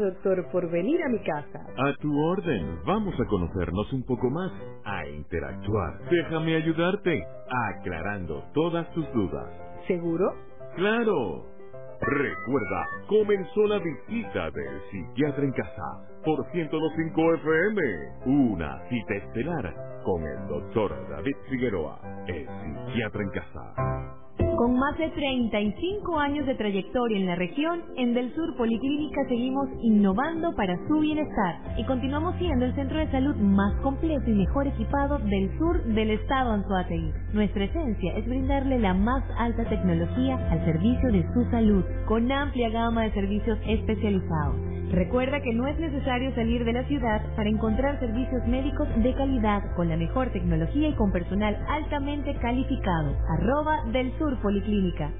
Doctor, por venir a mi casa. A tu orden. Vamos a conocernos un poco más, a interactuar. Déjame ayudarte, aclarando todas tus dudas. ¿Seguro? ¡Claro! Recuerda, comenzó la visita del psiquiatra en casa por 105 FM. Una cita estelar con el doctor David Figueroa, el psiquiatra en casa. Con más de 35 años de trayectoria en la región, en Del Sur Policlínica seguimos innovando para su bienestar y continuamos siendo el centro de salud más completo y mejor equipado del sur del estado Anzoátegui. Nuestra esencia es brindarle la más alta tecnología al servicio de su salud, con amplia gama de servicios especializados Recuerda que no es necesario salir de la ciudad para encontrar servicios médicos de calidad con la mejor tecnología y con personal altamente calificado. Arroba del Sur Policlínica.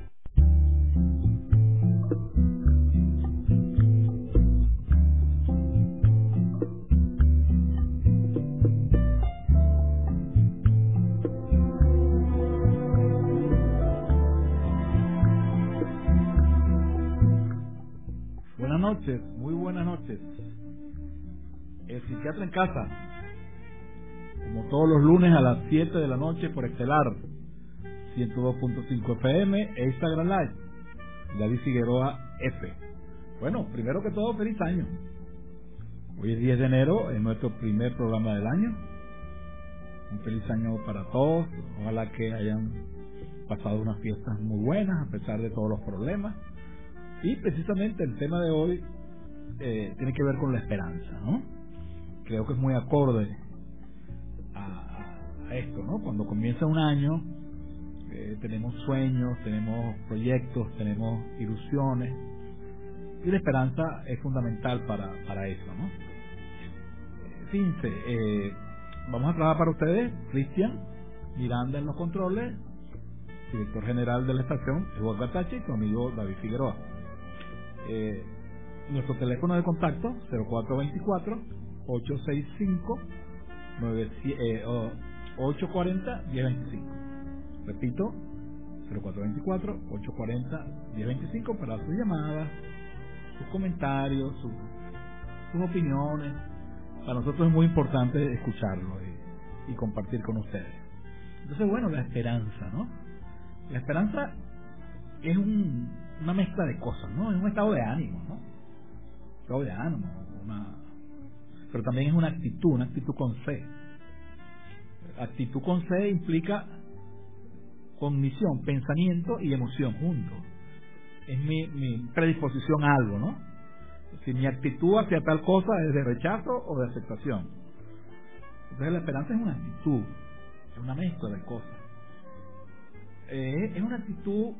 Buenas noches, muy buenas noches. El psiquiatra en casa, como todos los lunes a las 7 de la noche por Estelar, 102.5 FM e Instagram Live, David Figueroa F. Bueno, primero que todo, feliz año. Hoy es 10 de enero, es nuestro primer programa del año. Un feliz año para todos. Ojalá que hayan pasado unas fiestas muy buenas a pesar de todos los problemas. Y precisamente el tema de hoy eh, tiene que ver con la esperanza, ¿no? Creo que es muy acorde a, esto, ¿no? Cuando comienza un año, eh, tenemos sueños, tenemos proyectos, tenemos ilusiones, y la esperanza es fundamental para, para eso, ¿no? Eh, fíjense, vamos a trabajar para ustedes, Cristian, Miranda en los controles, director general de la estación, Eduardo Gatachi, y tu amigo David Figueroa. Eh, nuestro teléfono de contacto 0424 865 840 1025 repito 0424 840 1025 para sus llamadas sus comentarios sus, sus opiniones para nosotros es muy importante escucharlo y, y compartir con ustedes entonces bueno la esperanza no la esperanza es un, una mezcla de cosas, ¿no? Es un estado de ánimo, ¿no? Estado de ánimo, pero también es una actitud, una actitud con C. Actitud con C implica cognición, pensamiento y emoción juntos. Es mi, mi predisposición a algo, ¿no? Si mi actitud hacia tal cosa es de rechazo o de aceptación. Entonces la esperanza es una actitud, es una mezcla de cosas. Eh, es una actitud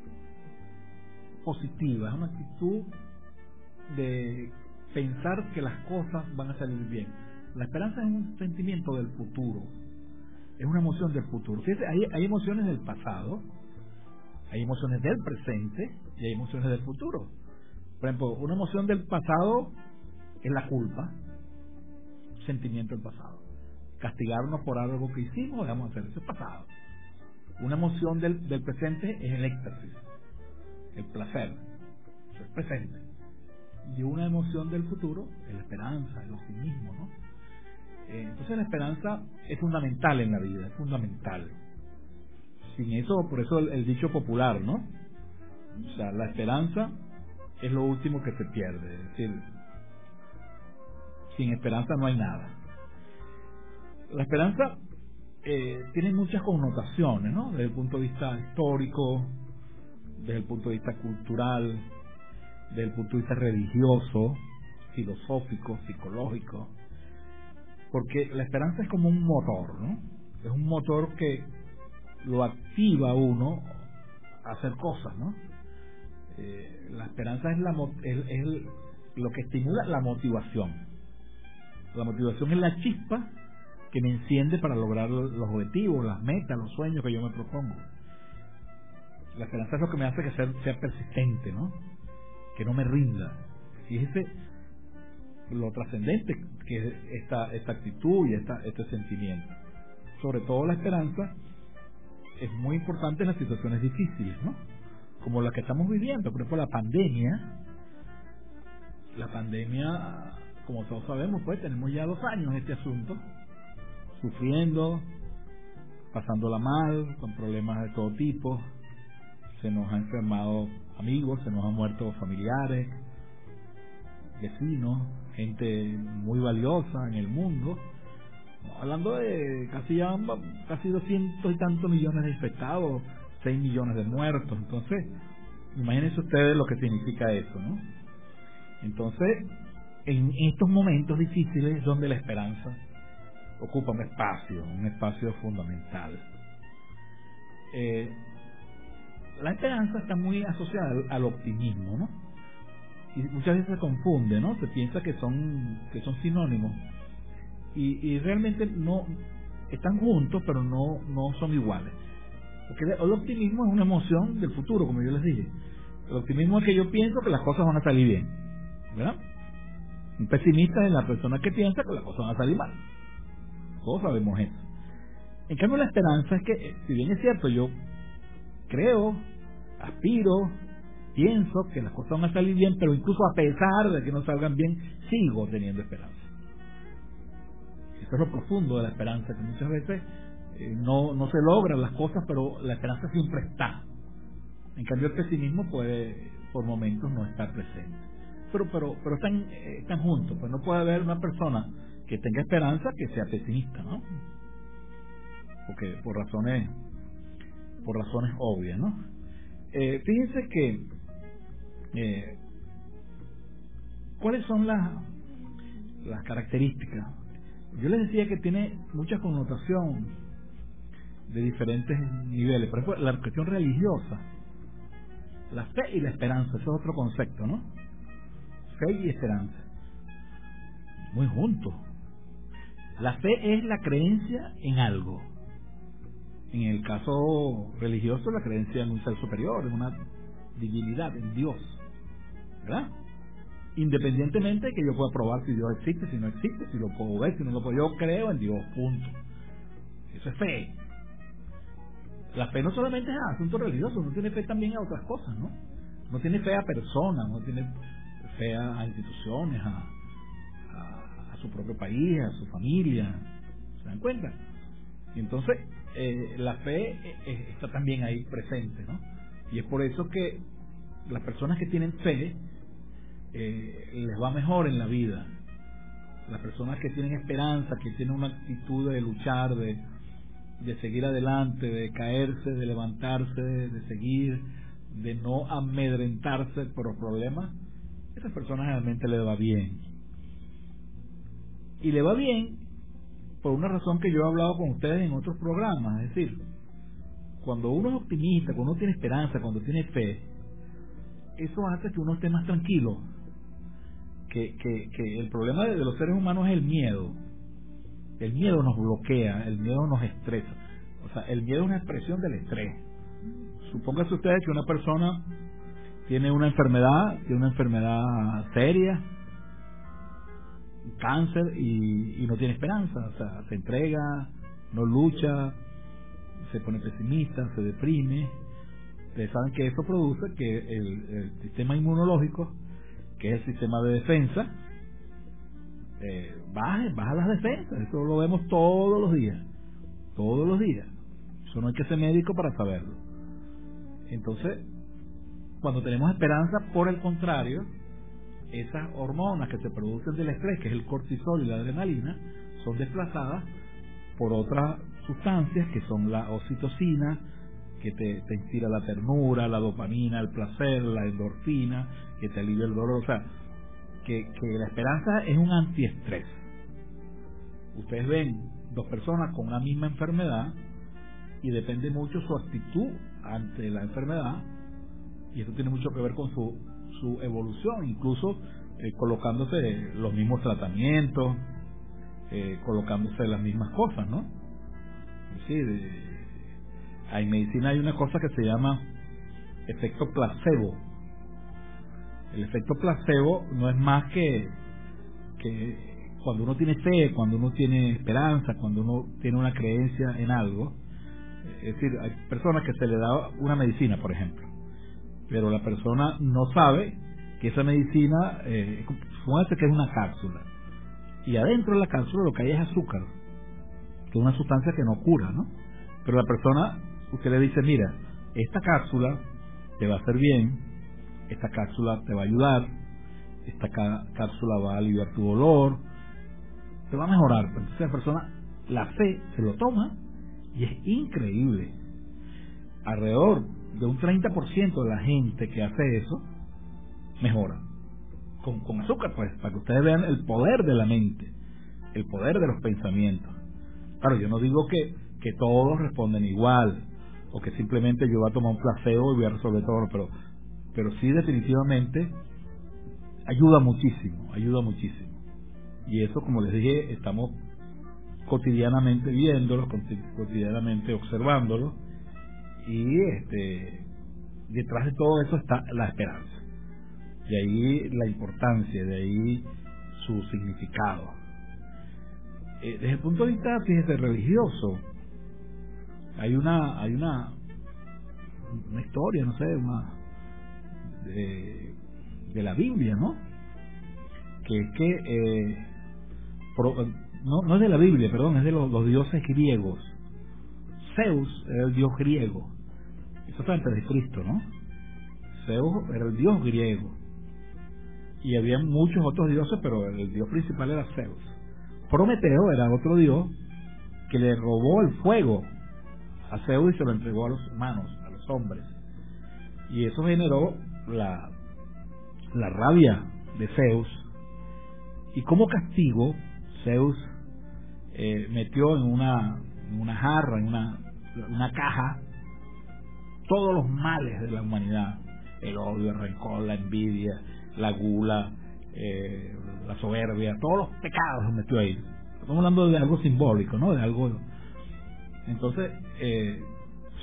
positiva, es una actitud de pensar que las cosas van a salir bien. La esperanza es un sentimiento del futuro, es una emoción del futuro. Hay, hay emociones del pasado, hay emociones del presente y hay emociones del futuro. Por ejemplo, una emoción del pasado es la culpa, sentimiento del pasado. Castigarnos por algo que hicimos, debemos hacer, eso es pasado. Una emoción del, del presente es el éxtasis, el placer, eso es presente. Y una emoción del futuro la esperanza, el optimismo, ¿no? Eh, entonces la esperanza es fundamental en la vida, es fundamental. Sin eso, por eso el, dicho popular, ¿no? O sea, la esperanza es lo último que se pierde. Es decir, sin esperanza no hay nada. La esperanza eh, tiene muchas connotaciones, ¿no? Desde el punto de vista histórico, desde el punto de vista cultural, desde el punto de vista religioso, filosófico, psicológico, porque la esperanza es como un motor, ¿no? Es un motor que lo activa uno a hacer cosas, ¿no? Eh, la esperanza es, la, es, lo que estimula la motivación. La motivación es la chispa que me enciende para lograr los objetivos, las metas, los sueños que yo me propongo. La esperanza es lo que me hace que sea, sea persistente, ¿no? Que no me rinda. Fíjese lo trascendente que es esta, esta actitud y esta, este sentimiento. Sobre todo la esperanza es muy importante en las situaciones difíciles, ¿no? Como la que estamos viviendo, por ejemplo, la pandemia la pandemia, como todos sabemos, pues tenemos ya dos años este asunto, sufriendo, pasándola mal, con problemas de todo tipo, se nos han enfermado amigos, se nos han muerto familiares, vecinos, gente muy valiosa en el mundo, hablando de casi ya casi doscientos y tantos millones de infectados, 6 millones de muertos, entonces imagínense ustedes lo que significa eso, ¿no? Entonces, en estos momentos difíciles es donde la esperanza ocupa un espacio, un espacio fundamental. Eh, la esperanza está muy asociada al, optimismo, ¿no? Y muchas veces se confunde, ¿no? Se piensa que son que son sinónimos y, y realmente no están juntos, pero no no son iguales. Porque el optimismo es una emoción del futuro, como yo les dije. El optimismo es que yo pienso que las cosas van a salir bien, ¿verdad? Un pesimista es la persona que piensa que las cosas van a salir mal. Todos sabemos eso. En cambio, la esperanza es que, si bien es cierto, yo creo, aspiro, pienso que las cosas van a salir bien, pero incluso a pesar de que no salgan bien, sigo teniendo esperanza. Eso es lo profundo de la esperanza, que muchas veces eh, no, no se logran las cosas, pero la esperanza siempre está. En cambio, el pesimismo puede, por momentos, no estar presente. Pero, pero, pero están, eh, están juntos, pues no puede haber una persona que tenga esperanza que sea pesimista, ¿no? Porque por razones, por razones obvias, ¿no? Eh, fíjense que eh, ¿cuáles son las las características? Yo les decía que tiene mucha connotación de diferentes niveles. Por ejemplo, la cuestión religiosa, la fe y la esperanza, eso es otro concepto, ¿no? Fe y esperanza. Muy juntos. La fe es la creencia en algo. En el caso religioso, la creencia en un ser superior, en una divinidad, en Dios. ¿Verdad? Independientemente de que yo pueda probar si Dios existe, si no existe, si lo puedo ver, si no lo puedo. Yo creo en Dios, punto. Eso es fe. La fe no solamente es asunto religioso, uno tiene fe también a otras cosas, ¿no? No tiene fe a personas, no tiene fe a, instituciones, a, su propio país, a su familia. ¿Se dan cuenta? Y entonces eh, la fe eh, eh, está también ahí presente, ¿no? Y es por eso que las personas que tienen fe les va mejor en la vida. Las personas que tienen esperanza, que tienen una actitud de luchar, de, de seguir adelante, de caerse, de levantarse, de seguir, de no amedrentarse por los problemas, esas personas realmente les va bien. Y le va bien por una razón que yo he hablado con ustedes en otros programas, es decir, cuando uno es optimista, cuando uno tiene esperanza, cuando tiene fe, eso hace que uno esté más tranquilo. Que, que, que el problema de los seres humanos es el miedo. El miedo nos bloquea, el miedo nos estresa. O sea, el miedo es una expresión del estrés. Supóngase ustedes que una persona tiene una enfermedad, tiene una enfermedad seria, cáncer y, no tiene esperanza, o sea, se entrega, no lucha, se pone pesimista, se deprime. Ustedes saben que eso produce que el, sistema inmunológico, que es el sistema de defensa, eh, baje, baja las defensas. Eso lo vemos todos los días, todos los días. Eso no hay que ser médico para saberlo. Entonces, cuando tenemos esperanza, por el contrario, esas hormonas que se producen del estrés, que es el cortisol y la adrenalina, son desplazadas por otras sustancias que son la oxitocina, que te, te inspira la ternura, la dopamina, el placer, la endorfina, que te alivia el dolor. O sea, que, que la esperanza es un antiestrés. Ustedes ven dos personas con una misma enfermedad y depende mucho su actitud ante la enfermedad y eso tiene mucho que ver con su su evolución, incluso eh, colocándose los mismos tratamientos, eh, colocándose las mismas cosas, ¿no? Sí, en medicina hay una cosa que se llama efecto placebo. El efecto placebo no es más que, que cuando uno tiene fe, cuando uno tiene esperanza, cuando uno tiene una creencia en algo. Es decir, hay personas que se le da una medicina, por ejemplo pero la persona no sabe que esa medicina, eh, que es una cápsula, y adentro de la cápsula lo que hay es azúcar, que es una sustancia que no cura, ¿no? Pero la persona, usted le dice, mira, esta cápsula te va a hacer bien, esta cápsula te va a ayudar, esta cápsula va a aliviar tu dolor, te va a mejorar. Entonces la persona, la fe, se lo toma y es increíble. Alrededor de un 30% de la gente que hace eso, mejora. Con, con azúcar, pues, para que ustedes vean el poder de la mente, el poder de los pensamientos. Claro, yo no digo que, que todos responden igual, o que simplemente yo voy a tomar un placebo y voy a resolver todo, pero, pero sí definitivamente ayuda muchísimo, ayuda muchísimo. Y eso, como les dije, estamos cotidianamente viéndolo, cotidianamente observándolo, y este detrás de todo eso está la esperanza. De ahí la importancia, de ahí su significado. Eh, desde el punto de vista, fíjese, religioso, hay una, hay una, una historia, no sé, una de, la Biblia, ¿no? Que es que eh, no, no es de la Biblia, perdón, es de los dioses griegos. Zeus era el dios griego. Eso está antes de Cristo, ¿no? Zeus era el dios griego. Y había muchos otros dioses, pero el dios principal era Zeus. Prometeo era otro dios que le robó el fuego a Zeus y se lo entregó a los humanos, a los hombres. Y eso generó la, la rabia de Zeus. Y como castigo, Zeus eh, metió en una, en una jarra, en una, una caja, todos los males de la humanidad, el odio, el rencor, la envidia, la gula, eh, la soberbia, todos los pecados los metió ahí. Estamos hablando de algo simbólico, ¿no? De algo. Entonces eh,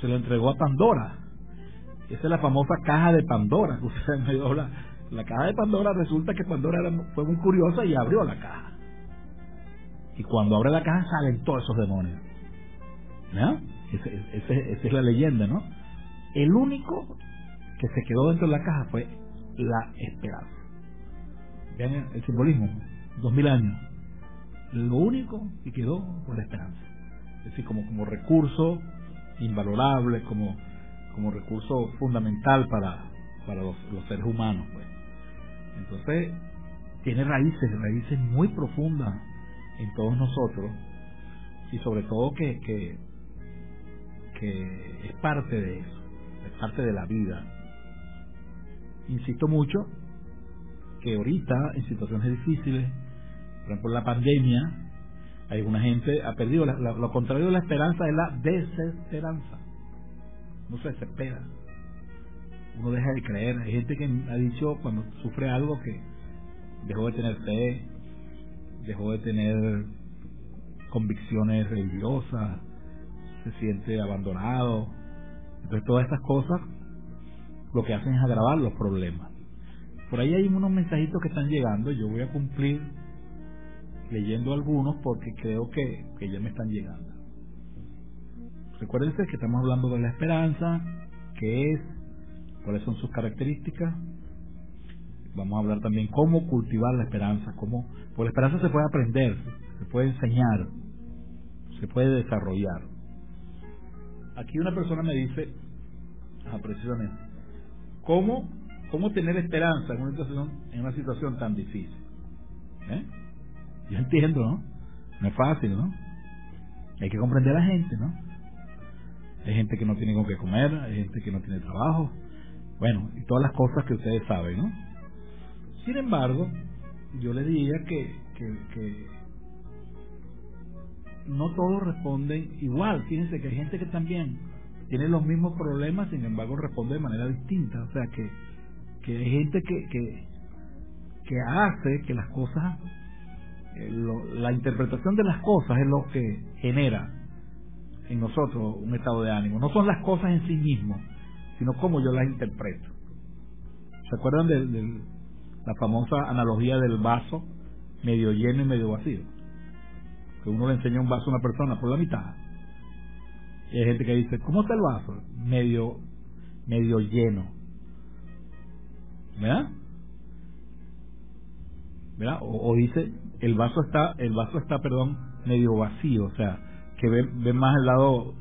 se lo entregó a Pandora. Esa es la famosa caja de Pandora. Usted me dio la, la caja de Pandora. Resulta que Pandora fue muy curiosa y abrió la caja. Y cuando abre la caja salen todos esos demonios. ¿Ya? Esa es la leyenda, ¿no? El único que se quedó dentro de la caja fue la esperanza. Vean el simbolismo, dos mil años. Lo único que quedó fue la esperanza. Es decir, como, como recurso invalorable, como, como recurso fundamental para, para los, los seres humanos. Pues. Entonces, tiene raíces, raíces muy profundas en todos nosotros y sobre todo que, que, que es parte de eso, es parte de la vida. Insisto mucho que ahorita en situaciones difíciles, por ejemplo la pandemia, alguna gente ha perdido, lo contrario de la esperanza es la desesperanza. No se desespera. Uno deja de creer. Hay gente que ha dicho cuando sufre algo que dejó de tener fe, dejó de tener convicciones religiosas, se siente abandonado. Entonces todas estas cosas lo que hacen es agravar los problemas. Por ahí hay unos mensajitos que están llegando, yo voy a cumplir leyendo algunos porque creo que, que ya me están llegando. Recuérdense que estamos hablando de la esperanza, qué es, cuáles son sus características, vamos a hablar también cómo cultivar la esperanza, cómo, porque la esperanza se puede aprender, se puede enseñar, se puede desarrollar. Aquí una persona me dice, ah, precisamente, ¿cómo, cómo tener esperanza en una situación, en una situación tan difícil? ¿Eh? Yo entiendo, ¿no? No es fácil, ¿no? Hay que comprender a la gente, ¿no? Hay gente que no tiene con qué comer, hay gente que no tiene trabajo, bueno, y todas las cosas que ustedes saben, ¿no? Sin embargo, yo le diría que, que, no todos responden igual. Fíjense que hay gente que también tiene los mismos problemas, sin embargo responde de manera distinta. O sea, que, que hay gente que, que, hace que las cosas, eh, la interpretación de las cosas es lo que genera en nosotros un estado de ánimo. No son las cosas en sí mismas, sino cómo yo las interpreto. ¿Se acuerdan del la famosa analogía del vaso medio lleno y medio vacío. Uno le enseña un vaso a una persona por la mitad. Y hay gente que dice, ¿cómo está el vaso? Medio, medio lleno. ¿Verdad? ¿verdad? O, dice el vaso está el vaso está perdón medio vacío o sea que ve, ve más el lado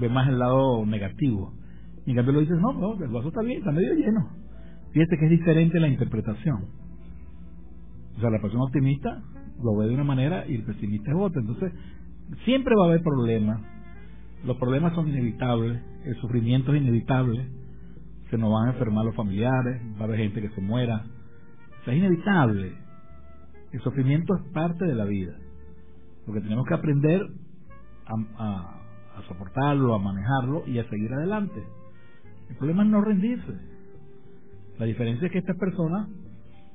ve más el lado negativo y en cambio lo dices no no el vaso está bien está medio lleno fíjate que es diferente la interpretación o sea la persona optimista lo ve de una manera y el pesimista es otra entonces siempre va a haber problemas los problemas son inevitables el sufrimiento es inevitable se nos van a enfermar los familiares va a haber gente que se muera es inevitable. El sufrimiento es parte de la vida. Lo que tenemos que aprender a, soportarlo, a manejarlo y a seguir adelante. El problema es no rendirse. La diferencia es que estas personas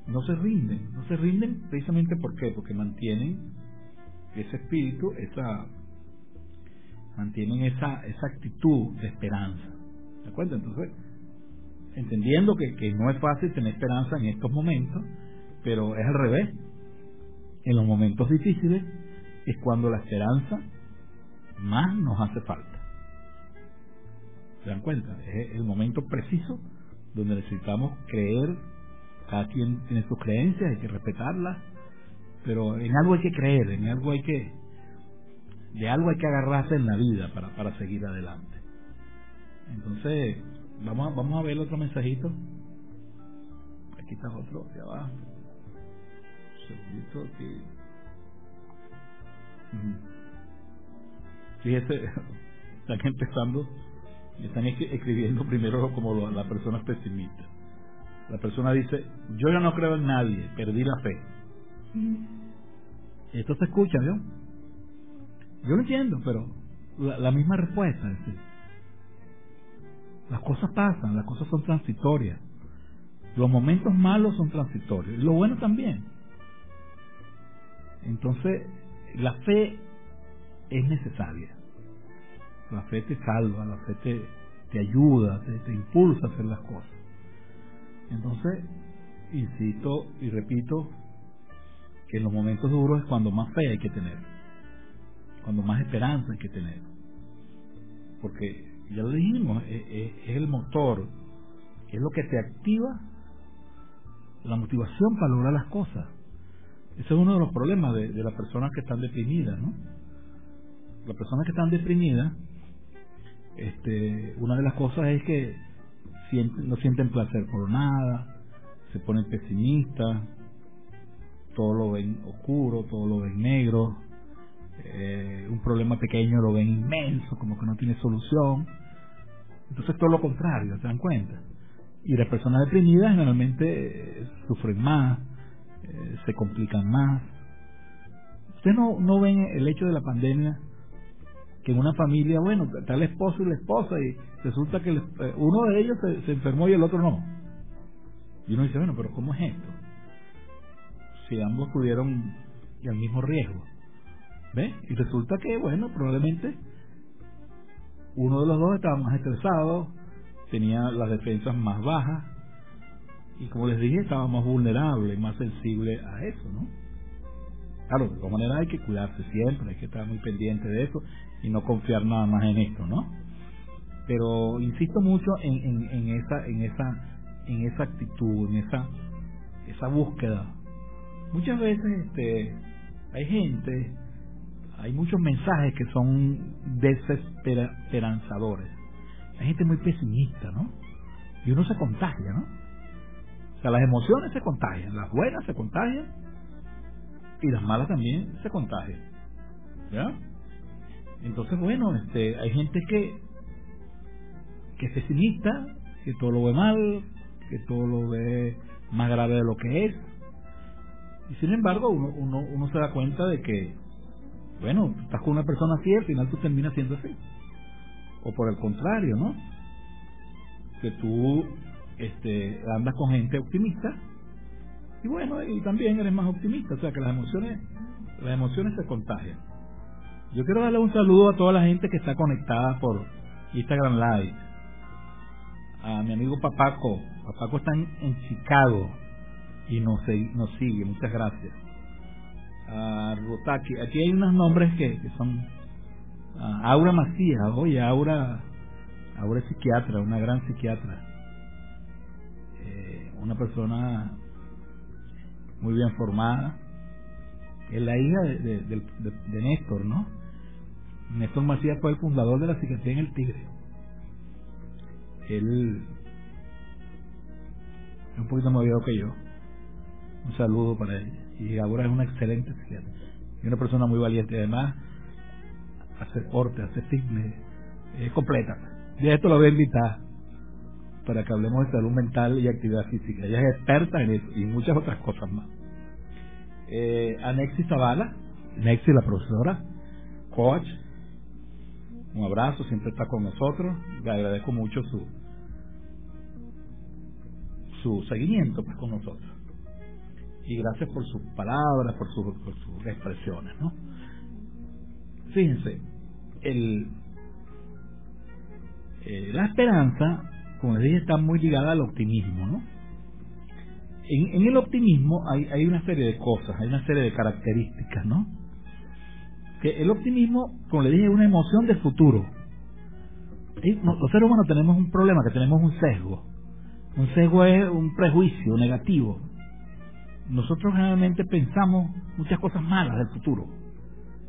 no se rinden. No se rinden precisamente. Porque mantienen ese espíritu, esa mantienen esa, esa actitud de esperanza. ¿De acuerdo? Entonces, entendiendo que, que no es fácil tener esperanza en estos momentos, pero es al revés. En los momentos difíciles es cuando la esperanza más nos hace falta. ¿Se dan cuenta? Es el momento preciso donde necesitamos creer, cada quien tiene sus creencias, hay que respetarlas, pero en algo hay que creer, en algo hay que, de algo hay que agarrarse en la vida para, para seguir adelante. Entonces, Vamos a, vamos a ver otro mensajito. Aquí está otro, de abajo. Un segundito aquí. Fíjese, están empezando, están escribiendo primero como las personas pesimistas. La persona dice, yo ya no creo en nadie, perdí la fe. Esto se escucha, ¿no? Yo lo entiendo, pero la, la misma respuesta. Es decir, las cosas pasan, las cosas son transitorias. Los momentos malos son transitorios. Y lo bueno también. Entonces, la fe es necesaria. La fe te salva, la fe te, te ayuda, te, te impulsa a hacer las cosas. Entonces, insisto y repito que en los momentos duros es cuando más fe hay que tener, cuando más esperanza hay que tener. Porque ya lo dijimos, es, el motor, es lo que te activa la motivación para lograr las cosas. Ese es uno de los problemas de, las personas que están deprimidas, ¿no? Las personas que están deprimidas, este, una de las cosas es que no sienten placer por nada, se ponen pesimistas, todo lo ven oscuro, todo lo ven negro, eh, un problema pequeño lo ven inmenso, como que no tiene solución. Entonces todo lo contrario, ¿se dan cuenta? Y las personas deprimidas generalmente eh, sufren más, eh, se complican más. Ustedes no, no ven el hecho de la pandemia que en una familia, bueno, está el esposo y la esposa y resulta que uno de ellos se, se enfermó y el otro no. Y uno dice, bueno, pero ¿cómo es esto? Si ambos tuvieron el mismo riesgo. ¿Ve? Y resulta que, bueno, probablemente uno de los dos estaba más estresado, tenía las defensas más bajas y como les dije estaba más vulnerable, más sensible a eso, ¿no? Claro, de todas maneras hay que cuidarse siempre, hay que estar muy pendiente de eso y no confiar nada más en esto, ¿no? Pero insisto mucho en, en, en esa en esa en esa actitud, en esa esa búsqueda. Muchas veces este hay gente hay muchos mensajes que son desesperanzadores. Hay gente muy pesimista, ¿no? Y uno se contagia, ¿no? O sea, las emociones se contagian, las buenas se contagian y las malas también se contagian. ¿Ya? Entonces, bueno, este, hay gente que, que es pesimista, que todo lo ve mal, que todo lo ve más grave de lo que es. Y sin embargo, uno, uno, uno se da cuenta de que bueno, estás con una persona así, al final tú terminas siendo así. O por el contrario, ¿no? Que tú este, andas con gente optimista y bueno, y también eres más optimista, o sea que las emociones, las emociones se contagian. Yo quiero darle un saludo a toda la gente que está conectada por Instagram Live. A mi amigo Papaco. Papaco está en, Chicago y nos, nos sigue. Muchas gracias a Rotaki. Aquí hay unos nombres que, son Aura Macías, oye, Aura, Aura es psiquiatra, una gran psiquiatra, eh, una persona muy bien formada. Es la hija de Néstor, ¿no? Néstor Macías fue el fundador de la psiquiatría en el Tigre. Él es un poquito más viejo que yo. Un saludo para él. Y ahora es una excelente psiquiatra. Y una persona muy valiente. Además, hace deporte, hace fitness. Es completa. Y esto lo voy a invitar para que hablemos de salud mental y actividad física. Ella es experta en eso y muchas otras cosas más. Eh, Anexi Zavala, Nexi la profesora, coach, un abrazo, siempre está con nosotros. Le agradezco mucho su su seguimiento pues, con nosotros. Y gracias por sus palabras, por, por sus expresiones. ¿no? Fíjense, el, eh, la esperanza, como les dije, está muy ligada al optimismo. ¿no? En, en el optimismo hay, hay una serie de cosas, hay una serie de características, ¿no? Que el optimismo, como le dije, es una emoción del futuro. Los seres humanos tenemos un problema, que tenemos un sesgo. Un sesgo es un prejuicio negativo. Nosotros generalmente pensamos muchas cosas malas del futuro.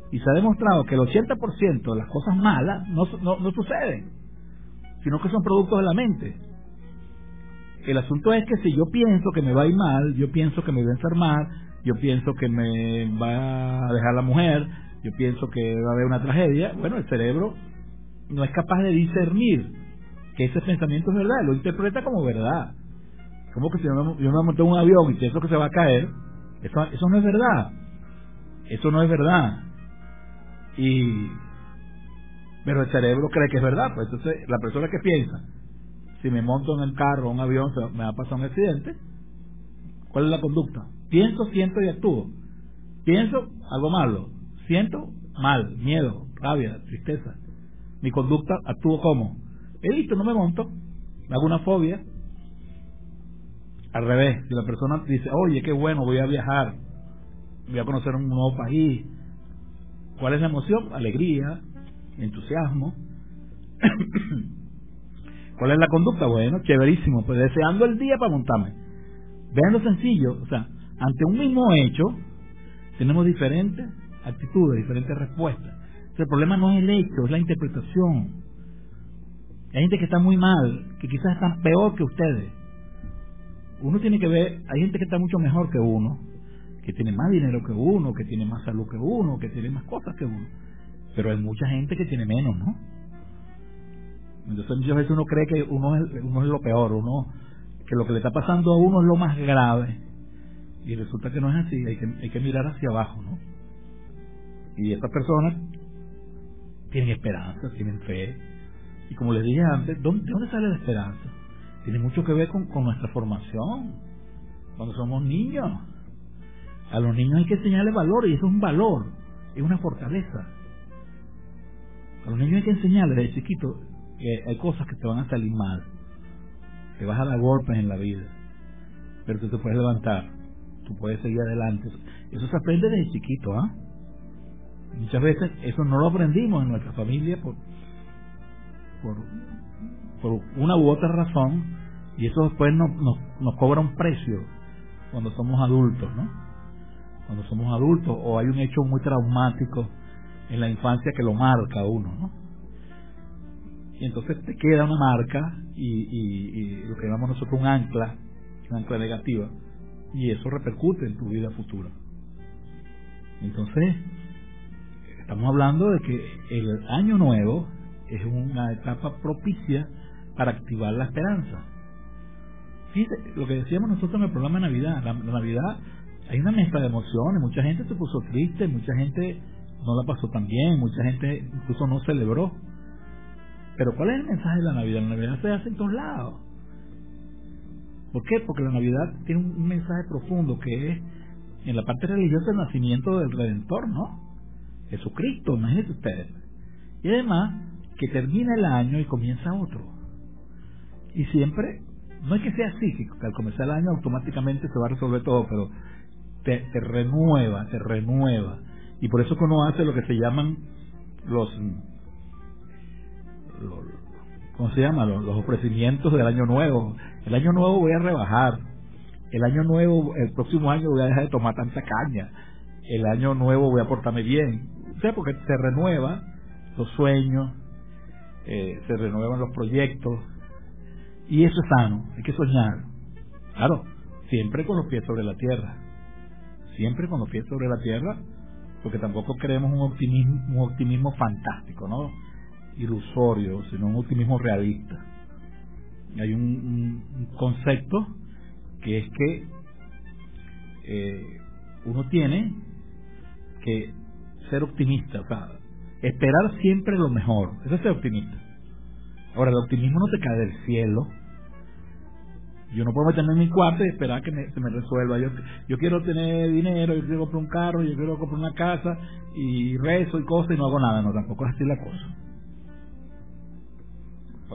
Y se ha demostrado que el 80% de las cosas malas no, no, no suceden, sino que son productos de la mente. El asunto es que si yo pienso que me va a ir mal, yo pienso que me voy a enfermar, yo pienso que me va a dejar la mujer, yo pienso que va a haber una tragedia, bueno, el cerebro no es capaz de discernir que ese pensamiento es verdad, lo interpreta como verdad. Como que si yo me, monté en un avión y pienso que se va a caer, eso, eso no es verdad. Eso no es verdad. Y pero el cerebro cree que es verdad, pues entonces la persona que piensa, si me monto en el carro o un avión me va a pasar un accidente, ¿cuál es la conducta? Pienso, siento y actúo. Pienso algo malo, Siento mal, miedo, rabia, tristeza. Mi conducta actúo como. He visto, no me monto. Me hago una fobia. Al revés, si la persona dice, oye, qué bueno, voy a viajar, voy a conocer un nuevo país. ¿Cuál es la emoción? Alegría, entusiasmo. ¿Cuál es la conducta? Bueno, chéverísimo, pues deseando el día para montarme. Vean lo sencillo, o sea, ante un mismo hecho, tenemos diferentes actitudes, diferentes respuestas. el problema no es el hecho, es la interpretación. Hay gente que está muy mal, que quizás está peor que ustedes. Uno tiene que ver, hay gente que está mucho mejor que uno, que tiene más dinero que uno, que tiene más salud que uno, que tiene más cosas que uno. Pero hay mucha gente que tiene menos, ¿no? Entonces muchas veces uno cree que uno es, uno es lo peor, uno que lo que le está pasando a uno es lo más grave. Y resulta que no es así, hay que, hay que mirar hacia abajo, ¿no? Y estas personas tienen esperanza, tienen fe. Y como les dije antes, ¿dónde, ¿de dónde sale la esperanza? Tiene mucho que ver con, con nuestra formación. Cuando somos niños, a los niños hay que enseñarles valor y eso es un valor, es una fortaleza. A los niños hay que enseñarles desde chiquito que hay cosas que te van a salir mal, te vas a dar golpes en la vida, pero tú te puedes levantar, tú puedes seguir adelante. Eso se aprende desde chiquito, ¿ah? Muchas veces eso no lo aprendimos en nuestra familia por, por, por una u otra razón y eso después nos, nos, nos cobra un precio cuando somos adultos, ¿no? Cuando somos adultos o hay un hecho muy traumático en la infancia que lo marca uno, ¿no? Y entonces te queda una marca y, y, y lo que llamamos nosotros un ancla, un ancla negativa, y eso repercute en tu vida futura. Entonces, Estamos hablando de que el año nuevo es una etapa propicia para activar la esperanza. Fíjate, lo que decíamos nosotros en el programa de Navidad, la, Navidad hay una mezcla de emociones, mucha gente se puso triste, mucha gente no la pasó tan bien, mucha gente incluso no celebró. Pero ¿cuál es el mensaje de la Navidad? La Navidad se hace en todos lados. ¿Por qué? Porque la Navidad tiene un mensaje profundo que es en la parte religiosa el nacimiento del Redentor, ¿no? Jesucristo, imagínense ustedes. Y además, que termina el año y comienza otro. Y siempre, no es que sea así, que al comenzar el año automáticamente se va a resolver todo, pero te, renueva, te renueva. Y por eso que uno hace lo que se llaman los, ¿cómo se llama? Los, los, ofrecimientos del año nuevo. El año nuevo voy a rebajar. el año nuevo, el próximo año voy a dejar de tomar tanta caña, el año nuevo voy a portarme bien. O sea, porque se renueva los sueños, eh, se renuevan los proyectos, y eso es sano, hay que soñar. Claro, siempre con los pies sobre la tierra, siempre con los pies sobre la tierra, porque tampoco creemos un optimismo, un optimismo fantástico, ¿no? Ilusorio, sino un optimismo realista. Hay un, concepto que es que eh, uno tiene que ser optimista, o sea, esperar siempre lo mejor, eso es ser optimista. Ahora, el optimismo no te cae del cielo, yo no puedo meterme en mi cuarto y esperar que se me resuelva. Yo, yo quiero tener dinero, yo quiero comprar un carro, yo quiero comprar una casa y rezo y cosas y no hago nada. No, tampoco es así la cosa.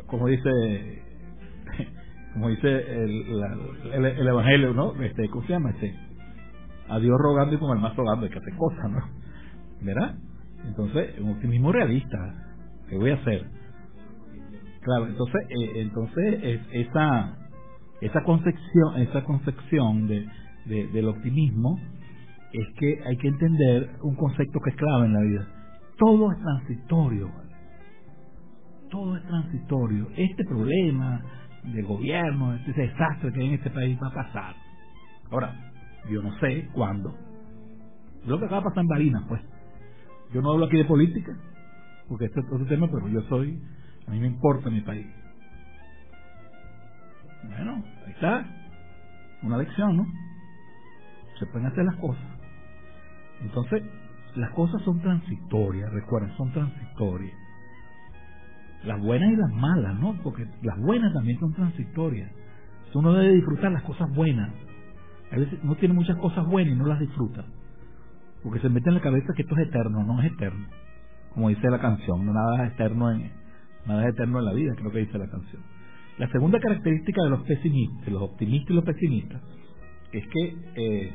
Como dice como dice el, el, evangelio, ¿no? Este, ¿Cómo se llama? Este, a Dios rogando y con el más rogando hay que hacer cosas, ¿no? ¿Verdad? Entonces, un optimismo realista. ¿Qué voy a hacer? Claro, entonces, eh, entonces es, esa esa concepción, esa concepción de, del optimismo es que hay que entender un concepto que es clave en la vida. Todo es transitorio. Todo es transitorio. Este problema del gobierno, este desastre que hay en este país va a pasar. Ahora, yo no sé cuándo. Lo que acaba de pasar en Barinas, pues. Yo no hablo aquí de política, porque este es otro tema, pero yo soy, a mí me importa mi país. Bueno, ahí está. Una lección, ¿no? Se pueden hacer las cosas. Entonces, las cosas son transitorias, recuerden, son transitorias. Las buenas y las malas, ¿no? Porque las buenas también son transitorias. Uno debe disfrutar las cosas buenas. A veces no tiene muchas cosas buenas y no las disfruta. Porque se mete en la cabeza que esto es eterno, no es eterno. Como dice la canción, nada es eterno en, nada es eterno en la vida, creo que dice la canción. La segunda característica de los pesimistas, los optimistas y los pesimistas, es que eh,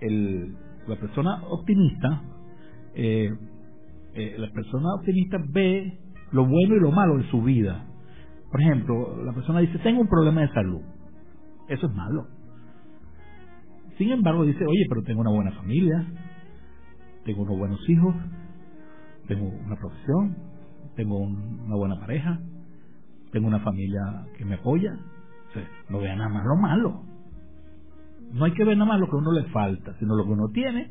el, la persona optimista, eh, eh, la persona optimista ve lo bueno y lo malo de su vida. Por ejemplo, la persona dice, tengo un problema de salud. Eso es malo. Sin embargo, dice, oye, pero tengo una buena familia, tengo unos buenos hijos, tengo una profesión, tengo una buena pareja, tengo una familia que me apoya. no vea nada más lo malo. No hay que ver nada más lo que a uno le falta, sino lo que uno tiene.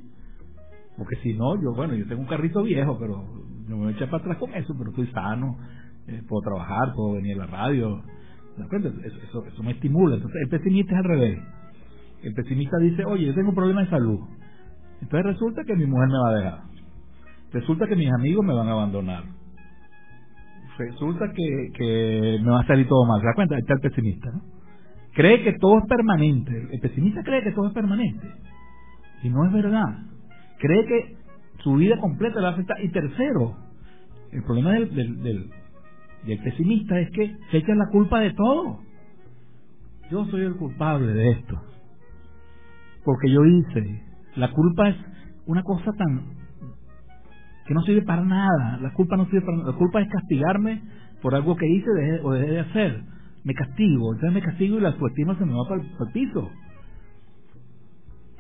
Porque si no, yo, bueno, yo tengo un carrito viejo, pero no me voy a echar para atrás con eso, pero estoy sano, eh, puedo trabajar, puedo venir a la radio. Eso, eso, me estimula. Entonces, el pesimista es al revés. El pesimista dice, oye, yo tengo un problema de salud. Entonces resulta que mi mujer me va a dejar. Resulta que mis amigos me van a abandonar resulta que, que me va a salir todo mal. ¿Se da cuenta? Está el pesimista, ¿no? Cree que todo es permanente. El pesimista cree que todo es permanente. Y no es verdad. Cree que su vida completa la afecta. Y tercero, el problema del, del, del, pesimista es que se echa la culpa de todo. Yo soy el culpable de esto. Porque yo hice. La culpa es una cosa tan que no sirve para nada. La culpa no sirve para nada. La culpa es castigarme por algo que hice o dejé de hacer. Me castigo, entonces me castigo y la autoestima se me va para el, piso.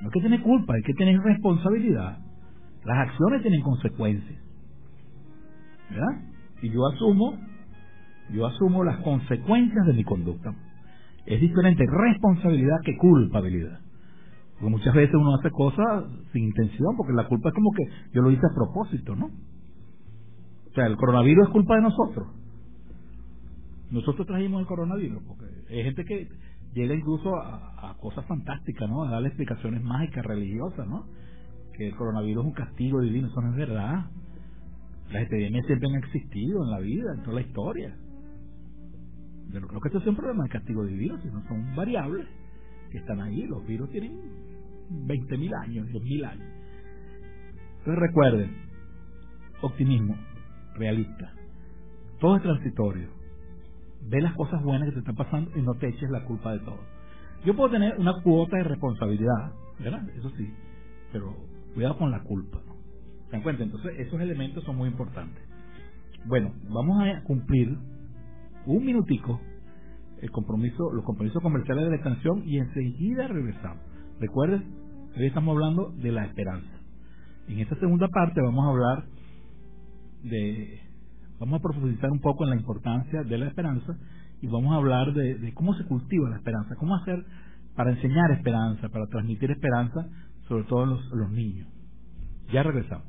No es que tiene culpa, es que tiene responsabilidad. Las acciones tienen consecuencias. ¿Verdad? Y yo asumo, yo asumo las consecuencias de mi conducta. Es diferente responsabilidad que culpabilidad. Porque muchas veces uno hace cosas sin intención, porque la culpa es como que yo lo hice a propósito, ¿no? O sea, el coronavirus es culpa de nosotros. Nosotros trajimos el coronavirus, porque hay gente que llega incluso a, cosas fantásticas, ¿no? A darle explicaciones mágicas, religiosas, ¿no? Que el coronavirus es un castigo divino, eso no es verdad. Las epidemias siempre han existido en la vida, en toda la historia. Yo no creo que esto sea un problema de castigo divino, sino son variables que están ahí. Los virus tienen 20.000 años, 10.000 años. Entonces recuerden, optimismo, realista. Todo es transitorio. Ve las cosas buenas que te están pasando y no te eches la culpa de todo. Yo puedo tener una cuota de responsabilidad, ¿verdad? Eso sí, pero cuidado con la culpa. ¿Se dan cuenta? Entonces, esos elementos son muy importantes. Bueno, vamos a cumplir un minutico el compromiso, los compromisos comerciales de la extensión y enseguida regresamos. Recuerden, hoy estamos hablando de la esperanza. En esta segunda parte vamos a hablar de, vamos a profundizar un poco en la importancia de la esperanza y vamos a hablar de, cómo se cultiva la esperanza, cómo hacer para enseñar esperanza, para transmitir esperanza, sobre todo a los niños. Ya regresamos.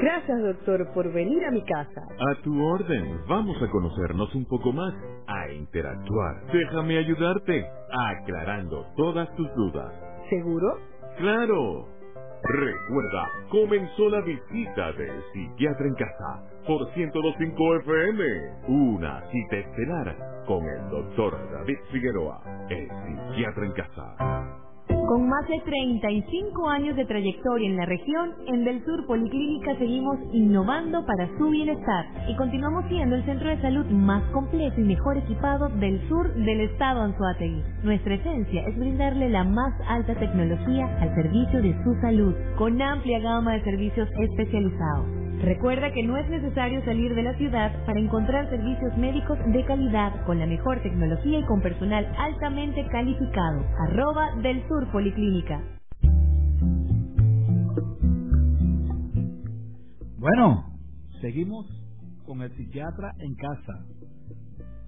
Gracias, doctor, por venir a mi casa. A tu orden. Vamos a conocernos un poco más, a interactuar. Déjame ayudarte, aclarando todas tus dudas. ¿Seguro? ¡Claro! Recuerda, comenzó la visita del psiquiatra en casa por 102.5 FM. Una cita estelar con el doctor David Figueroa, el psiquiatra en casa. Con más de 35 años de trayectoria en la región, en Del Sur Policlínica seguimos innovando para su bienestar y continuamos siendo el centro de salud más completo y mejor equipado del sur del estado Anzuategui. Nuestra esencia es brindarle la más alta tecnología al servicio de su salud, con amplia gama de servicios especializados. Recuerda que no es necesario salir de la ciudad para encontrar servicios médicos de calidad con la mejor tecnología y con personal altamente calificado. Arroba del Sur Policlínica. Bueno, seguimos con el psiquiatra en casa.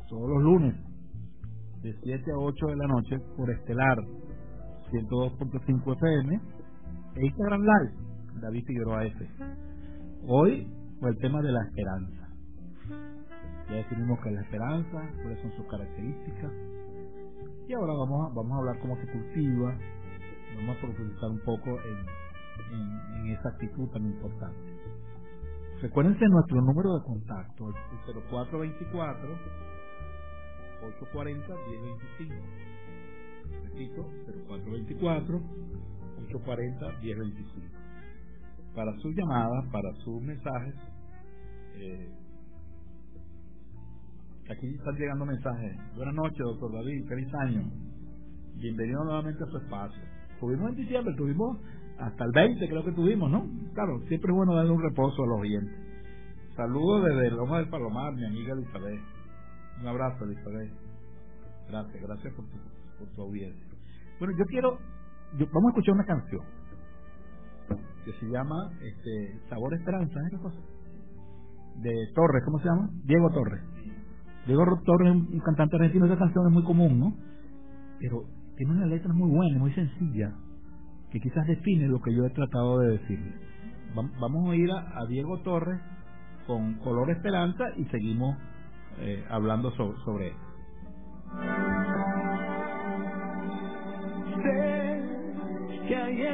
Todos los lunes, de 7 a 8 de la noche, por Estelar 102.5 FM e Instagram Live, David Figueroa F. Hoy fue el tema de la esperanza. Ya definimos qué es la esperanza, cuáles son sus características. Y ahora vamos a, vamos a hablar cómo se cultiva, vamos a profundizar un poco en, esa actitud tan importante. Recuérdense nuestro número de contacto, el 0424 840 1025. Repito, 0424 840 1025 para sus llamadas, para sus mensajes. Eh, aquí están llegando mensajes. Buenas noches, doctor David, feliz año. Bienvenido nuevamente a su espacio. Tuvimos en diciembre, tuvimos hasta el 20 creo que tuvimos, ¿no? Claro, siempre es bueno darle un reposo a los oyentes. Saludos desde Loma del Palomar, mi amiga Elizabeth. Un abrazo, Elizabeth. Gracias, gracias por tu, por tu audiencia. Bueno, yo quiero, vamos a escuchar una canción que se llama este, Sabor Esperanza, ¿es cosa? De Torres, ¿cómo se llama? Diego Torres. Diego Torres es un cantante argentino, esa canción es muy común, ¿no? Pero tiene una letra muy buena, muy sencilla, que quizás define lo que yo he tratado de decirle. Vamos a ir a, Diego Torres con Color Esperanza y seguimos eh, hablando sobre esto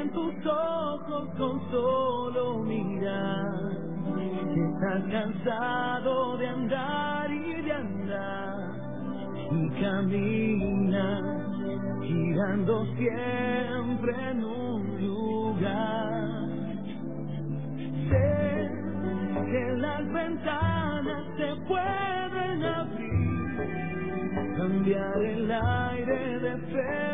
en tus ojos con solo mirar. Estás cansado de andar y de andar y caminas girando siempre en un lugar. Sé que las ventanas se pueden abrir, cambiar el aire de ti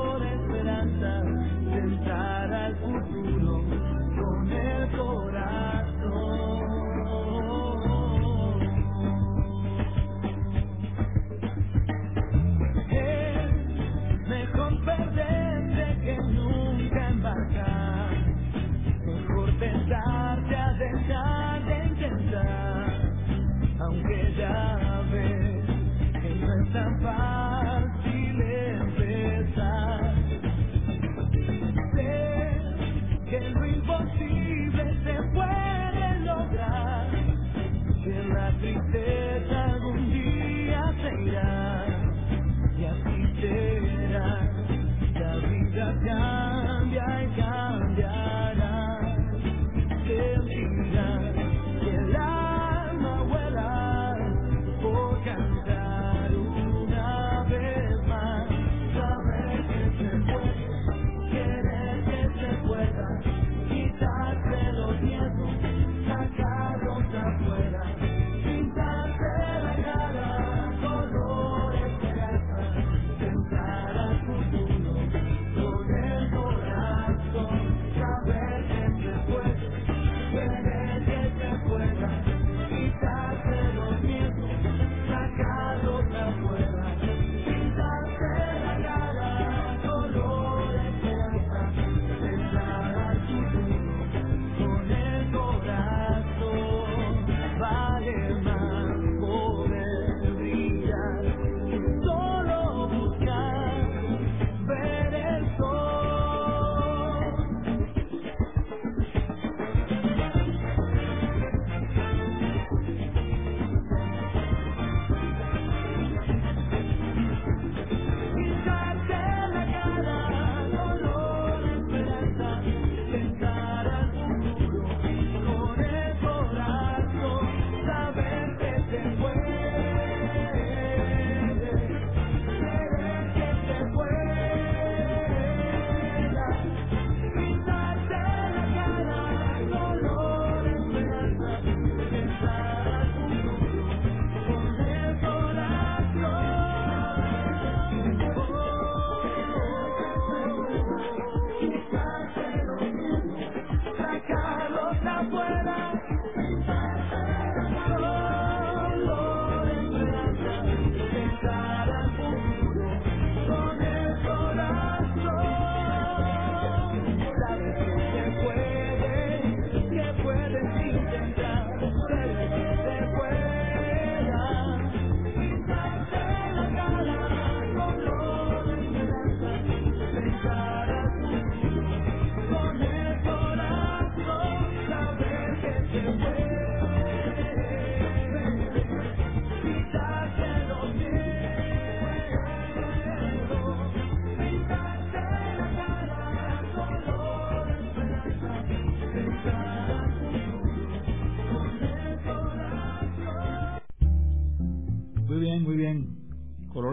esperanza,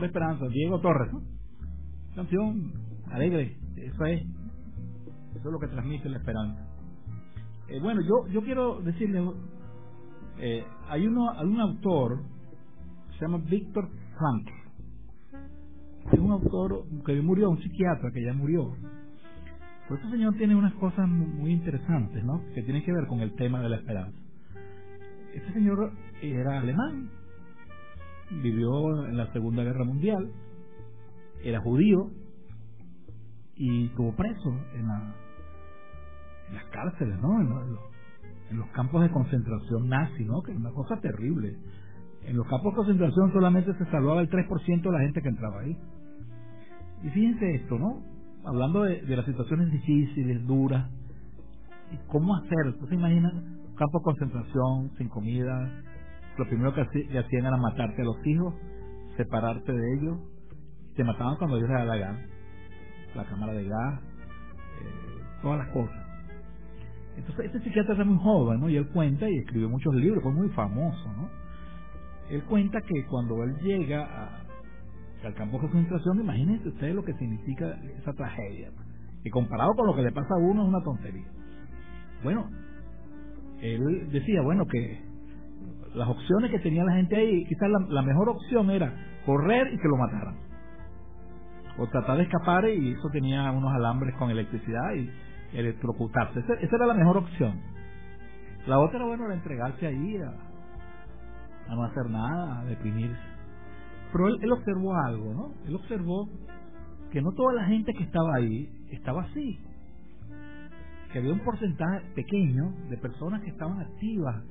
Esperanza, Diego Torres, ¿no? Canción alegre, eso es. Eso es lo que transmite la esperanza. Eh, bueno, yo, yo quiero decirle, eh, hay, uno, hay un autor, se llama Víctor Frankl. Es un autor que murió, un psiquiatra que ya murió. Pero este señor tiene unas cosas muy interesantes, ¿no? Que tienen que ver con el tema de la esperanza. Este señor era alemán, vivió en la Segunda Guerra Mundial, era judío y estuvo preso en, la, en las cárceles, ¿no? En, los, campos de concentración nazi, ¿no? Que es una cosa terrible. En los campos de concentración solamente se salvaba el 3% de la gente que entraba ahí. Y fíjense esto, ¿no? Hablando de, las situaciones difíciles, duras, y cómo hacer. ¿Tú se imaginas un campo de concentración, sin comida? Lo primero que, hacían era matarte a los hijos, separarte de ellos, te mataban cuando ellos les la gana. La cámara de gas, eh, todas las cosas. Entonces, este psiquiatra era muy joven, ¿no? Y él cuenta y escribió muchos libros, fue muy famoso, ¿no? Él cuenta que cuando él llega a, al campo de concentración, imagínense ustedes lo que significa esa tragedia, que comparado con lo que le pasa a uno es una tontería. Bueno, él decía, bueno, que las opciones que tenía la gente ahí, quizás la, mejor opción era correr y que lo mataran. O tratar de escapar y eso tenía unos alambres con electricidad y electrocutarse. Esa, era la mejor opción. La otra, bueno, era entregarse ahí a, a no hacer nada, a deprimirse. Pero él, él observó algo, ¿no? Él observó que no toda la gente que estaba ahí estaba así. Que había un porcentaje pequeño de personas que estaban activas,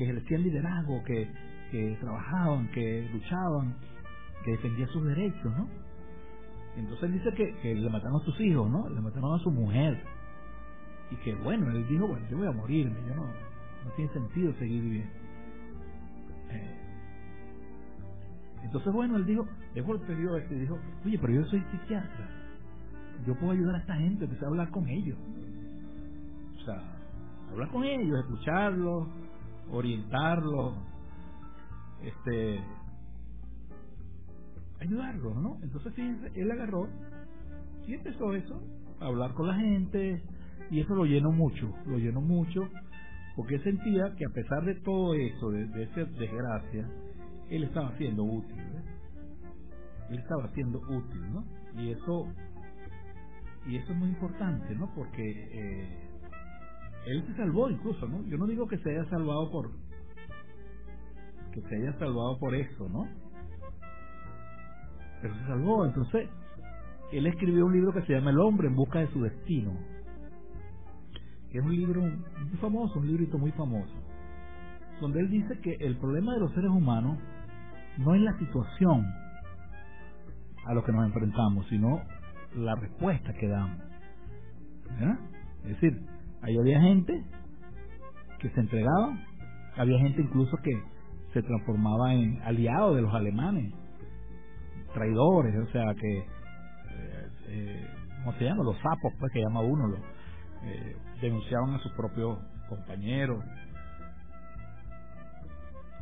que ejercían liderazgo, que, que trabajaban, que luchaban, que defendían sus derechos, ¿no? Entonces él dice que, le mataron a sus hijos, ¿no? Le mataron a su mujer. Y que bueno, él dijo, bueno, yo voy a morirme, yo no, no tiene sentido seguir viviendo. Eh, entonces, bueno, él dijo, dejó el este y dijo, oye, pero yo soy psiquiatra. Yo puedo ayudar a esta gente, empecé a hablar con ellos. O sea, hablar con ellos, escucharlos, orientarlos, este, ayudarlos, ¿no? Entonces, él agarró y empezó eso, a hablar con la gente, y eso lo llenó mucho, lo llenó mucho, porque él sentía que a pesar de todo eso, de, de esa desgracia, él estaba siendo útil, ¿ves? él estaba siendo útil, ¿no? Y eso, y eso es muy importante, ¿no? Porque eh, él se salvó incluso, ¿no? Yo no digo que se haya salvado por que se haya salvado por eso, ¿no? Pero se salvó, entonces él escribió un libro que se llama El hombre en busca de su destino. Que es un libro muy famoso, un librito muy famoso, donde él dice que el problema de los seres humanos no es la situación a lo que nos enfrentamos, sino la respuesta que damos. ¿Ya? Es decir, ahí había gente que se entregaba, había gente incluso que se transformaba en aliados de los alemanes, traidores, o sea que, eh, eh, ¿cómo se llama? Los sapos, pues que llama uno, los, eh, denunciaban a sus propios compañeros.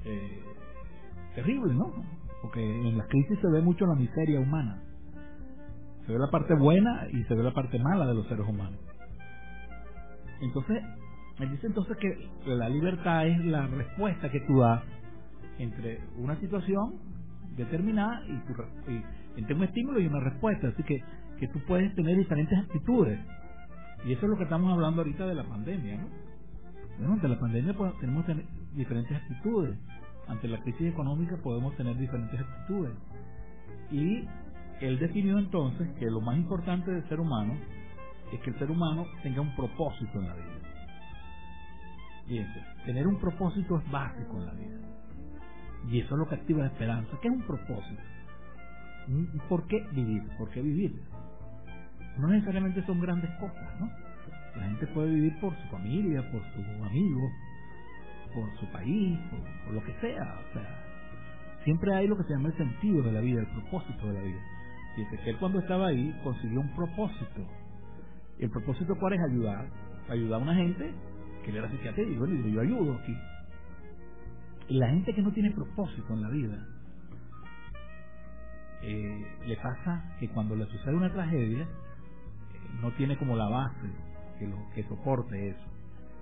Eh, terrible, ¿no? Porque en las crisis se ve mucho la miseria humana. Se ve la parte buena y se ve la parte mala de los seres humanos. Entonces, él dice entonces que la libertad es la respuesta que tú das entre una situación determinada y, tu, y entre un estímulo y una respuesta. Así que, que tú puedes tener diferentes actitudes. Y eso es lo que estamos hablando ahorita de la pandemia, ¿no? Bueno, ante la pandemia pues, tenemos tener diferentes actitudes. Ante la crisis económica podemos tener diferentes actitudes. Y él definió entonces que lo más importante del ser humano es que el ser humano tenga un propósito en la vida. Fíjense, tener un propósito es básico en la vida. Y eso es lo que activa la esperanza. ¿Qué es un propósito? Un ¿Por qué vivir? ¿Por qué vivir? No necesariamente son grandes cosas, ¿no? La gente puede vivir por su familia, por sus amigos, por su país, por, por lo que sea. O sea, siempre hay lo que se llama el sentido de la vida, el propósito de la vida. Dice que él cuando estaba ahí consiguió un propósito. ¿Y el propósito cuál es? Ayudar. Ayudar a una gente que le era psiquiatra y bueno, yo ayudo aquí. La gente que no tiene propósito en la vida, eh, le pasa que cuando le sucede una tragedia, eh, no tiene como la base que, lo, que soporte eso.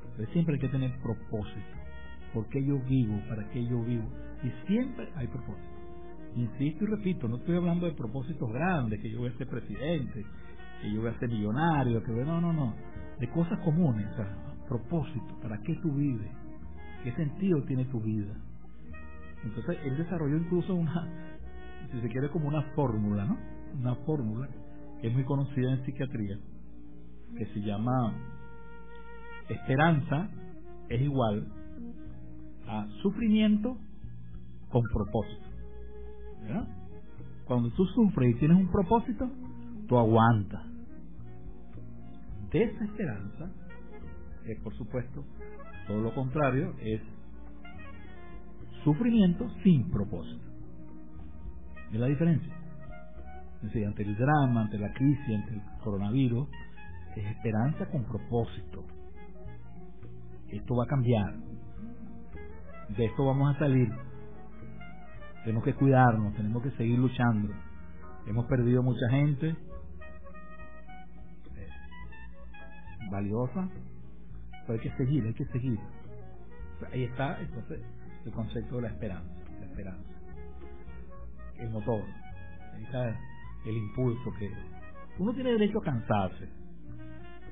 Entonces siempre hay que tener propósito. ¿Por qué yo vivo? ¿Para qué yo vivo? Y siempre hay propósito. Insisto y repito, no estoy hablando de propósitos grandes, que yo voy a ser presidente, que yo voy a ser millonario, que no, no, no. De cosas comunes, o sea, propósito, ¿para qué tú vives? ¿Qué sentido tiene tu vida? Entonces él desarrolló incluso una, si se quiere, como una fórmula, ¿no? Una fórmula que es muy conocida en psiquiatría, que se llama esperanza es igual a sufrimiento con propósito. ¿verdad? Cuando tú sufres y tienes un propósito, tú aguantas. Desesperanza es, por supuesto, todo lo contrario, es sufrimiento sin propósito. ¿Es la diferencia? Es decir, ante el drama, ante la crisis, ante el coronavirus, es esperanza con propósito. Esto va a cambiar. De esto vamos a salir. Tenemos que cuidarnos, tenemos que seguir luchando. Hemos perdido mucha gente valiosa, pero hay que seguir, hay que seguir. Ahí está entonces el concepto de la esperanza, la esperanza. El motor, ahí está el impulso que uno tiene derecho a cansarse,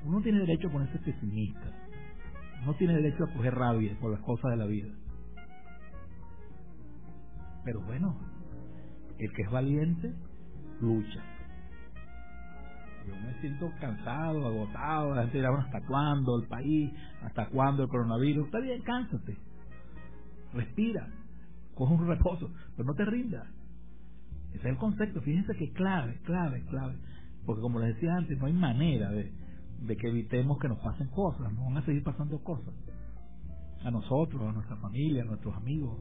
uno tiene derecho a ponerse pesimista, uno tiene derecho a coger rabia por las cosas de la vida. Pero bueno, el que es valiente lucha. Yo me siento cansado, agotado, la gente dirá, ¿hasta cuándo el país? ¿Hasta cuándo el coronavirus? Está bien, cánsate. Respira, coge un reposo, pero no te rindas. Ese es el concepto, fíjense que clave, clave, clave. Porque como les decía antes, no hay manera de, de que evitemos que nos pasen cosas, nos van a seguir pasando cosas. A nosotros, a nuestra familia, a nuestros amigos,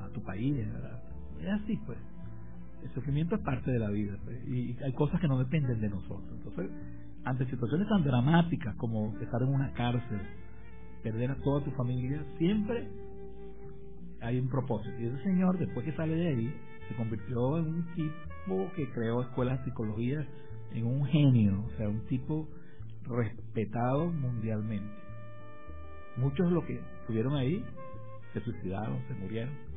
a tu país, ¿verdad? Es así, pues. El sufrimiento es parte de la vida pues, y hay cosas que no dependen de nosotros. Entonces, ante situaciones tan dramáticas como estar en una cárcel, perder a toda tu familia, siempre hay un propósito. Y ese señor, después que sale de ahí, se convirtió en un tipo que creó escuelas de psicología, en un genio, o sea, un tipo respetado mundialmente. Muchos de los que estuvieron ahí se suicidaron, se murieron.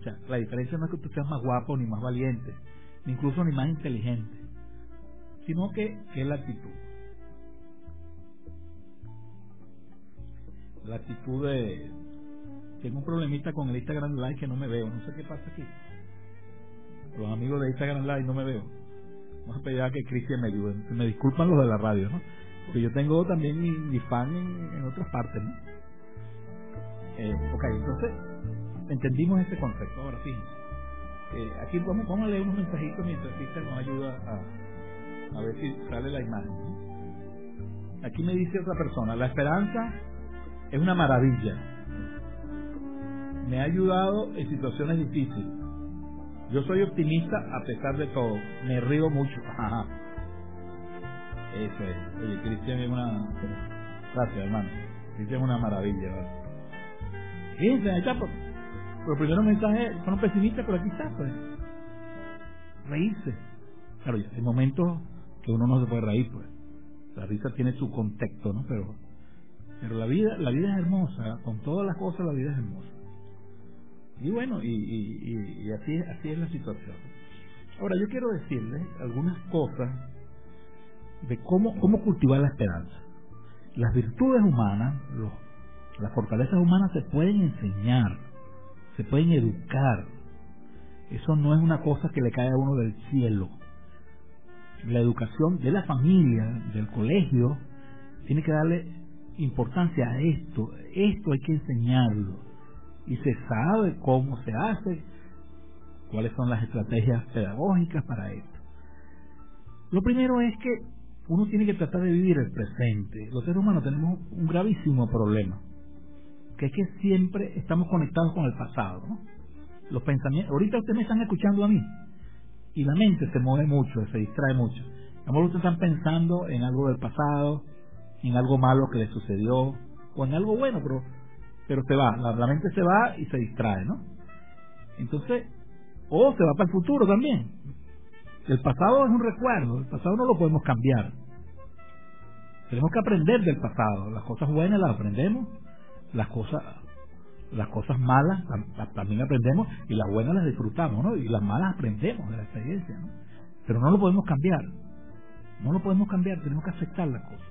O sea, la diferencia no es que tú seas más guapo ni más valiente, ni incluso ni más inteligente, sino que, que es la actitud. La actitud de... Tengo un problemita con el Instagram Live que no me veo, no sé qué pasa aquí. Los amigos de Instagram Live no me veo. Vamos a pedir a que Cristian me ayude. Me disculpan los de la radio, ¿no? Porque yo tengo también mi, mi fan en, otras partes, ¿no? Eh, ok, entonces entendimos este concepto. Ahora fíjense. Eh, aquí vamos, vamos a leer unos mensajitos mientras Cristian nos ayuda a, a ver si sale la imagen. Aquí me dice otra persona, la esperanza es una maravilla. Me ha ayudado en situaciones difíciles. Yo soy optimista a pesar de todo. Me río mucho. Eso es. Oye, Cristian es una... Gracias, hermano. Cristian es una maravilla. ¿verdad? Fíjense, ahí está. Por... Los primeros mensajes fueron pesimistas, pero aquí está, pues. Reírse. Claro, hay momentos que uno no se puede reír, pues. La risa tiene su contexto, ¿no? Pero, pero la vida, la vida es hermosa. Con todas las cosas, la vida es hermosa. Y bueno, y, y, y, y así, así es la situación. Ahora, yo quiero decirles algunas cosas de cómo, cómo cultivar la esperanza. Las virtudes humanas, los, las fortalezas humanas se pueden enseñar, se pueden educar. Eso no es una cosa que le cae a uno del cielo. La educación de la familia, del colegio, tiene que darle importancia a esto. Esto hay que enseñarlo y se sabe cómo se hace, cuáles son las estrategias pedagógicas para esto. Lo primero es que uno tiene que tratar de vivir el presente. Los seres humanos tenemos un gravísimo problema, que es que siempre estamos conectados con el pasado. Los pensamientos, ahorita ustedes me están escuchando a mí y la mente se mueve mucho, se distrae mucho. A lo mejor ustedes están pensando en algo del pasado, en algo malo que les sucedió o en algo bueno, pero pero se va, la, la, mente se va y se distrae, ¿no? Entonces, o se va para el futuro también. El pasado es un recuerdo, el pasado no lo podemos cambiar. Tenemos que aprender del pasado. Las cosas buenas las aprendemos, las cosas las cosas malas también aprendemos y las buenas las disfrutamos, ¿no? Y las malas aprendemos de la experiencia, ¿no? Pero no lo podemos cambiar. No lo podemos cambiar, tenemos que aceptar las cosas.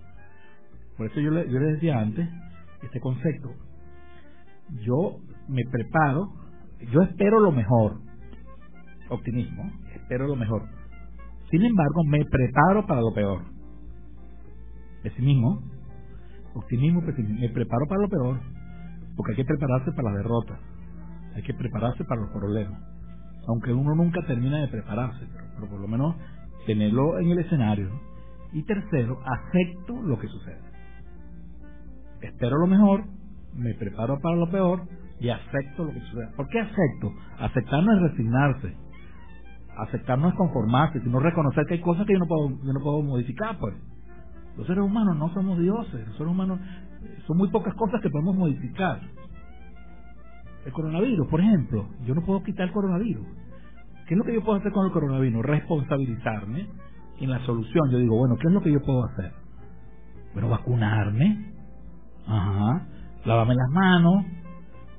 Por eso yo le, yo le decía antes este concepto. Yo me preparo, yo espero lo mejor. Optimismo, espero lo mejor. Sin embargo, me preparo para lo peor. Pesimismo, optimismo, pesimismo. Me preparo para lo peor porque hay que prepararse para la derrota, hay que prepararse para los problemas, aunque uno nunca termina de prepararse, pero, por lo menos tenerlo en el escenario. Y tercero, acepto lo que sucede. Espero lo mejor, me preparo para lo peor y acepto lo que sucede. ¿Por qué acepto? Aceptar no es resignarse. Aceptar no es conformarse, sino reconocer que hay cosas que yo no puedo, yo no puedo modificar, pues. Los seres humanos no somos dioses, los seres humanos son muy pocas cosas que podemos modificar. El coronavirus, por ejemplo, yo no puedo quitar el coronavirus. ¿Qué es lo que yo puedo hacer con el coronavirus? Responsabilizarme en la solución. Yo digo, bueno, ¿qué es lo que yo puedo hacer? Bueno, vacunarme, ajá, lavarme las manos,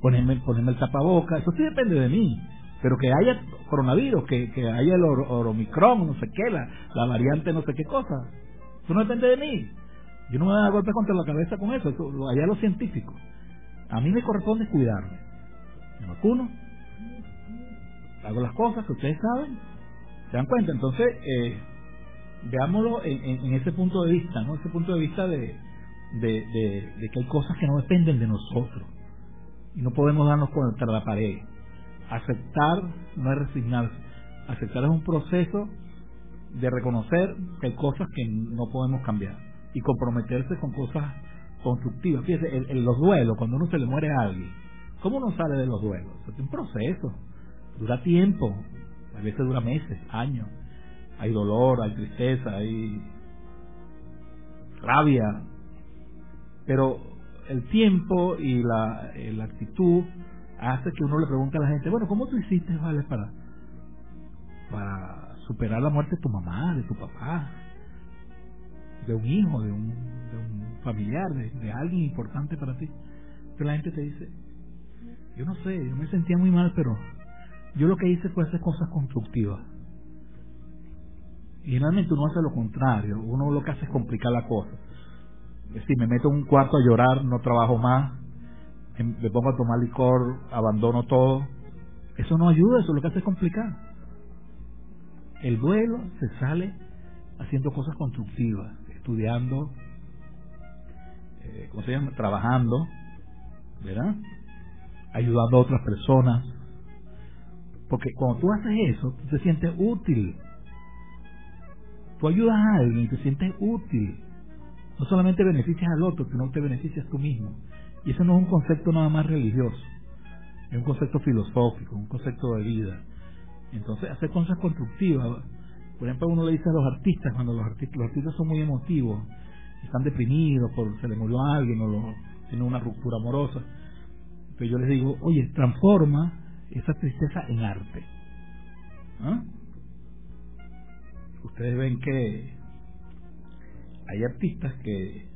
ponerme, ponerme el tapaboca, eso sí depende de mí. Pero que haya coronavirus, que, que haya el oromicron, no sé qué, la, la variante no sé qué cosa, eso no depende de mí. Yo no me voy a dar golpes contra la cabeza con eso, eso allá los científicos. A mí me corresponde cuidarme. Me vacuno, hago las cosas que ustedes saben, ¿se dan cuenta? Entonces, eh, veámoslo en, ese punto de vista, ¿no? Ese punto de vista de, de, que hay cosas que no dependen de nosotros y no podemos darnos contra la pared. Aceptar no es resignarse. Aceptar es un proceso de reconocer que hay cosas que no podemos cambiar y comprometerse con cosas constructivas. Fíjese, en, los duelos, cuando uno se le muere a alguien, ¿cómo uno sale de los duelos? Es un proceso, dura tiempo, a veces dura meses, años. Hay dolor, hay tristeza, hay rabia, pero el tiempo y la, eh, la actitud hace que uno le pregunte a la gente, bueno, ¿cómo tú hiciste, vale, para, para superar la muerte de tu mamá, de tu papá? de un hijo, de un, de un familiar, de, alguien importante para ti. Entonces la gente te dice, yo no sé, yo me sentía muy mal, pero yo lo que hice fue hacer cosas constructivas. Y generalmente uno hace lo contrario, uno lo que hace es complicar la cosa. Es decir, me meto en un cuarto a llorar, no trabajo más, me pongo a tomar licor, abandono todo. Eso no ayuda, eso lo que hace es complicar. El duelo se sale haciendo cosas constructivas estudiando, eh, ¿cómo se llama? Trabajando, ¿verdad? Ayudando a otras personas. Porque cuando tú haces eso, tú te sientes útil. Tú ayudas a alguien y te sientes útil. No solamente beneficias al otro, sino te beneficias tú mismo. Y eso no es un concepto nada más religioso. Es un concepto filosófico, un concepto de vida. Entonces, hacer cosas constructivas por ejemplo, uno le dice a los artistas, cuando los artistas, los artistas son muy emotivos, están deprimidos se le murió alguien o lo, tienen una ruptura amorosa, entonces yo les digo, oye, transforma esa tristeza en arte. ¿Ah? Ustedes ven que hay artistas que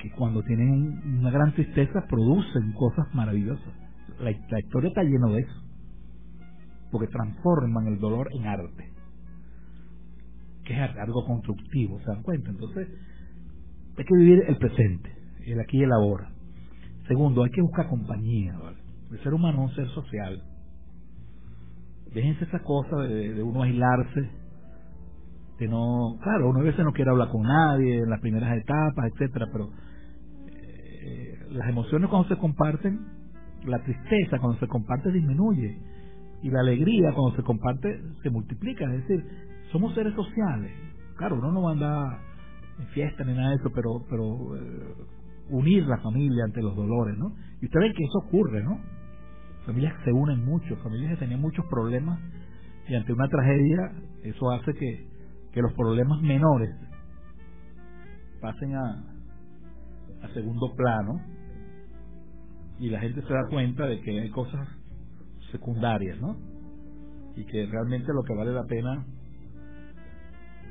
que cuando tienen una gran tristeza producen cosas maravillosas. La, la historia está llena de eso porque transforman el dolor en arte, que es algo constructivo, ¿se dan cuenta? Entonces, hay que vivir el presente, el aquí y el ahora. Segundo, hay que buscar compañía. El ser humano es un ser social. Déjense esa cosa de, uno aislarse, de no, claro, uno a veces no quiere hablar con nadie en las primeras etapas, etcétera, pero eh, las emociones cuando se comparten, la tristeza cuando se comparte disminuye y la alegría cuando se comparte se multiplica. Es decir, somos seres sociales. Claro, uno no va a andar en fiesta ni nada de eso, pero, pero eh, unir la familia ante los dolores, ¿no? Y usted ve que eso ocurre, ¿no? Familias se unen mucho, familias que tenían muchos problemas y ante una tragedia eso hace que, que los problemas menores pasen a, a segundo plano y la gente se da cuenta de que hay cosas secundarias, ¿no? Y que realmente lo que vale la pena,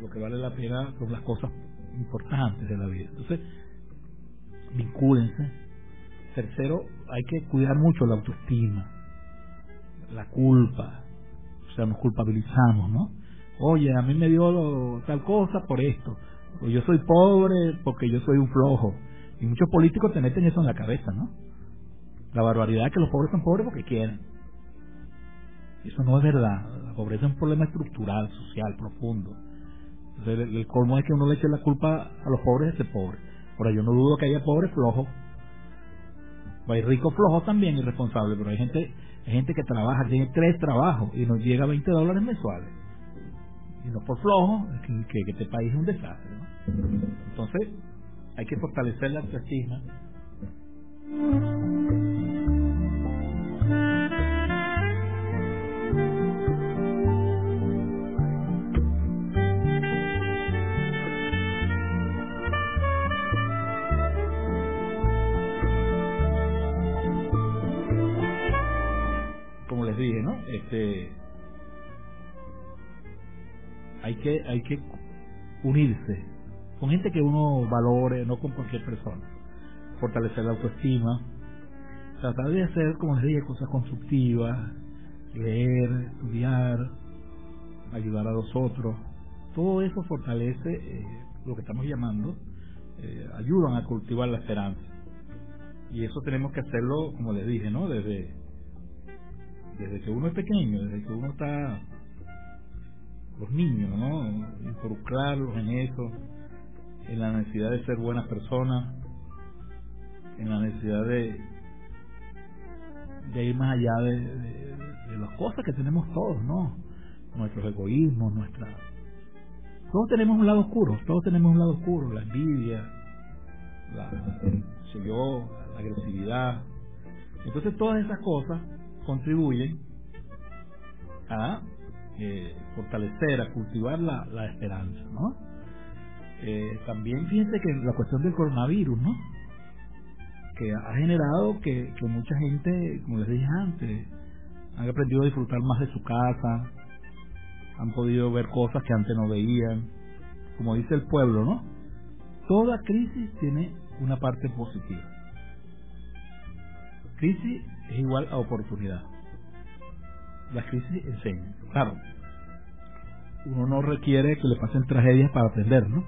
lo que vale la pena son las cosas importantes de la vida. Entonces, vincúlense. Tercero, hay que cuidar mucho la autoestima, la culpa, o sea, nos culpabilizamos, ¿no? Oye, a mí me dio tal cosa por esto, o yo soy pobre porque yo soy un flojo. Y muchos políticos te meten eso en la cabeza, ¿no? La barbaridad que los pobres son pobres porque quieren. Eso no es verdad. La pobreza es un problema estructural, social, profundo. Entonces, el, el colmo es que uno le eche la culpa a los pobres de ser pobre. Ahora, yo no dudo que haya pobres flojos. Hay ricos flojos también irresponsables, pero hay gente hay gente que trabaja, tiene tres trabajos y nos llega a 20 dólares mensuales. Y no por flojo, que, que, este país es un desastre. Entonces, hay que fortalecer la autoestima. Hay que hay que unirse con gente que uno valore, no con cualquier persona. Fortalecer la autoestima, tratar de hacer, como les dije, cosas constructivas, leer, estudiar, ayudar a los otros. Todo eso fortalece eh, lo que estamos llamando, eh, ayudan a cultivar la esperanza. Y eso tenemos que hacerlo, como les dije, ¿no? Desde, desde que uno es pequeño, desde que uno está los niños, ¿no? Involucrarlos en eso, en la necesidad de ser buenas personas, en la necesidad de, ir más allá de, las cosas que tenemos todos, ¿no? Nuestros egoísmos, nuestra... Todos tenemos un lado oscuro, todos tenemos un lado oscuro, la envidia, la, yo, la agresividad. Entonces todas esas cosas contribuyen a eh, fortalecer, a cultivar la, la esperanza, ¿no? Eh, también fíjense que la cuestión del coronavirus, ¿no? Que ha generado que, que mucha gente, como les dije antes, han aprendido a disfrutar más de su casa, han podido ver cosas que antes no veían. Como dice el pueblo, ¿no? Toda crisis tiene una parte positiva. Crisis es igual a oportunidad. Las crisis enseñan. Claro, uno no requiere que le pasen tragedias para aprender, ¿no?